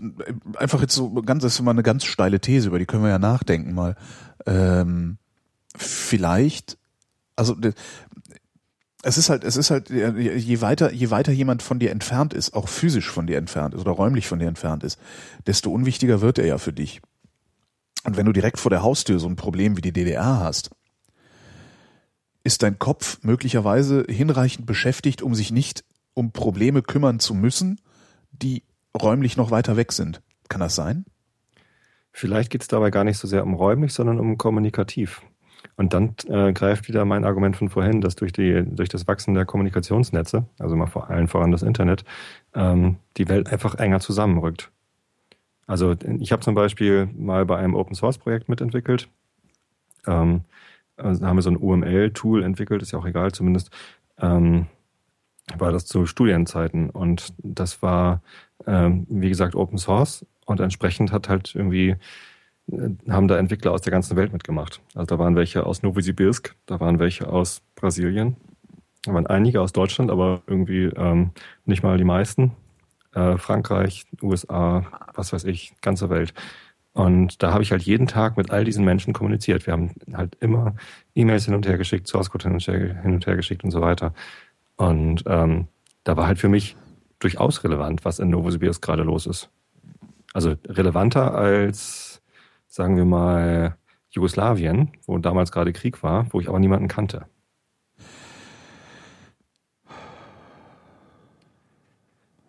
einfach jetzt so ganz, das ist mal eine ganz steile These, über die können wir ja nachdenken mal. Ähm, vielleicht, also es ist halt, es ist halt, je weiter, je weiter jemand von dir entfernt ist, auch physisch von dir entfernt ist oder räumlich von dir entfernt ist, desto unwichtiger wird er ja für dich. Und wenn du direkt vor der Haustür so ein Problem wie die DDR hast, ist dein Kopf möglicherweise hinreichend beschäftigt, um sich nicht um Probleme kümmern zu müssen, die räumlich noch weiter weg sind. Kann das sein? Vielleicht geht es dabei gar nicht so sehr um räumlich, sondern um kommunikativ. Und dann äh, greift wieder mein Argument von vorhin, dass durch, die, durch das Wachsen der Kommunikationsnetze, also mal vor allen voran das Internet, ähm, die Welt einfach enger zusammenrückt. Also ich habe zum Beispiel mal bei einem Open Source Projekt mitentwickelt. Ähm, also haben wir so ein UML-Tool entwickelt, ist ja auch egal, zumindest ähm, war das zu Studienzeiten. Und das war, ähm, wie gesagt, Open Source und entsprechend hat halt irgendwie äh, haben da Entwickler aus der ganzen Welt mitgemacht. Also da waren welche aus Novosibirsk, da waren welche aus Brasilien, da waren einige aus Deutschland, aber irgendwie ähm, nicht mal die meisten. Äh, Frankreich, USA, was weiß ich, ganze Welt. Und da habe ich halt jeden Tag mit all diesen Menschen kommuniziert. Wir haben halt immer E-Mails hin und her geschickt, Source Code hin und her, hin und her geschickt und so weiter. Und ähm, da war halt für mich durchaus relevant, was in Novosibirsk gerade los ist. Also relevanter als, sagen wir mal, Jugoslawien, wo damals gerade Krieg war, wo ich aber niemanden kannte.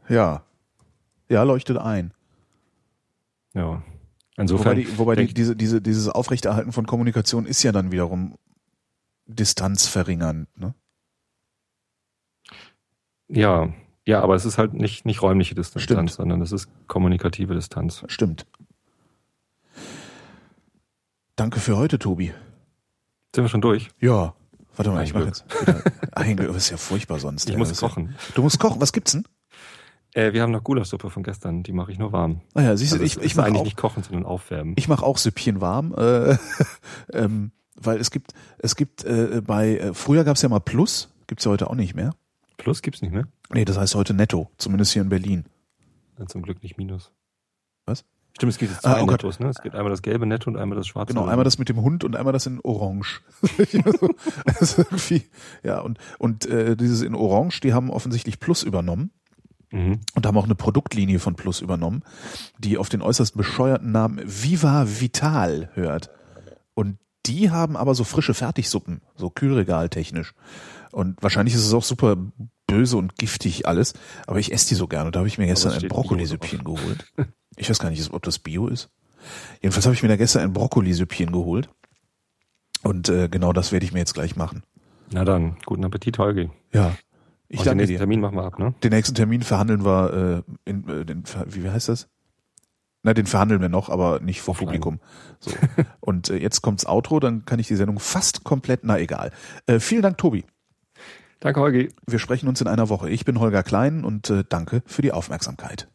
Ja. Ja, leuchtet ein. Ja. Wobei, Insofern, die, wobei die, diese, diese, dieses Aufrechterhalten von Kommunikation ist ja dann wiederum distanzverringernd. Ne? Ja, ja, aber es ist halt nicht, nicht räumliche Distanz, Stimmt. sondern es ist kommunikative Distanz. Stimmt. Danke für heute, Tobi. Sind wir schon durch? Ja. Warte mal, Ein ich mache jetzt wieder. Ein Glück, das ist ja furchtbar sonst. Ich muss ist ja- kochen. Du musst kochen. Was gibt's denn? Äh, wir haben noch Gulaschsuppe von gestern, die mache ich nur warm. Ah ja, siehst du, Also ich, ich mache eigentlich auch, nicht kochen, sondern aufwärmen. ich mach auch Süppchen warm, äh, ähm, weil es gibt, es gibt äh, bei, äh, früher gab's ja mal Plus, gibt's ja heute auch nicht mehr. Plus gibt's nicht mehr. Nee, das heißt heute Netto, zumindest hier in Berlin. Ja, zum Glück nicht Minus. Was? Stimmt, es gibt jetzt Ah, zwei oh Gott. Nettos, ne? Es gibt einmal das gelbe Netto und einmal das schwarze. Genau, einmal das mit dem Hund und einmal das in Orange. also irgendwie, ja, und, und äh, dieses in Orange, die haben offensichtlich Plus übernommen Mhm. und haben auch eine Produktlinie von Plus übernommen, die auf den äußerst bescheuerten Namen Viva Vital hört. Und die haben aber so frische Fertigsuppen, so Kühlregaltechnisch. Und wahrscheinlich ist es auch super böse und giftig alles, aber ich esse die so gerne. Und da habe ich mir gestern es ein Brokkolisüppchen geholt. Ich weiß gar nicht, ob das Bio ist. Jedenfalls habe ich mir da gestern ein Brokkolisüppchen geholt. Und äh, genau das werde ich mir jetzt gleich machen. Na dann, guten Appetit, Holgi. Ja. Ich Und den danke nächsten dir. Termin machen wir ab, ne? Den nächsten Termin verhandeln wir, äh, in, äh, den, wie heißt das? Na, den verhandeln wir noch, aber nicht vor Offline. Publikum. So. Und äh, jetzt kommt's Outro, dann kann ich die Sendung fast komplett, na egal. Äh, vielen Dank, Tobi. Danke, Holgi. Wir sprechen uns in einer Woche. Ich bin Holger Klein und äh, danke für die Aufmerksamkeit.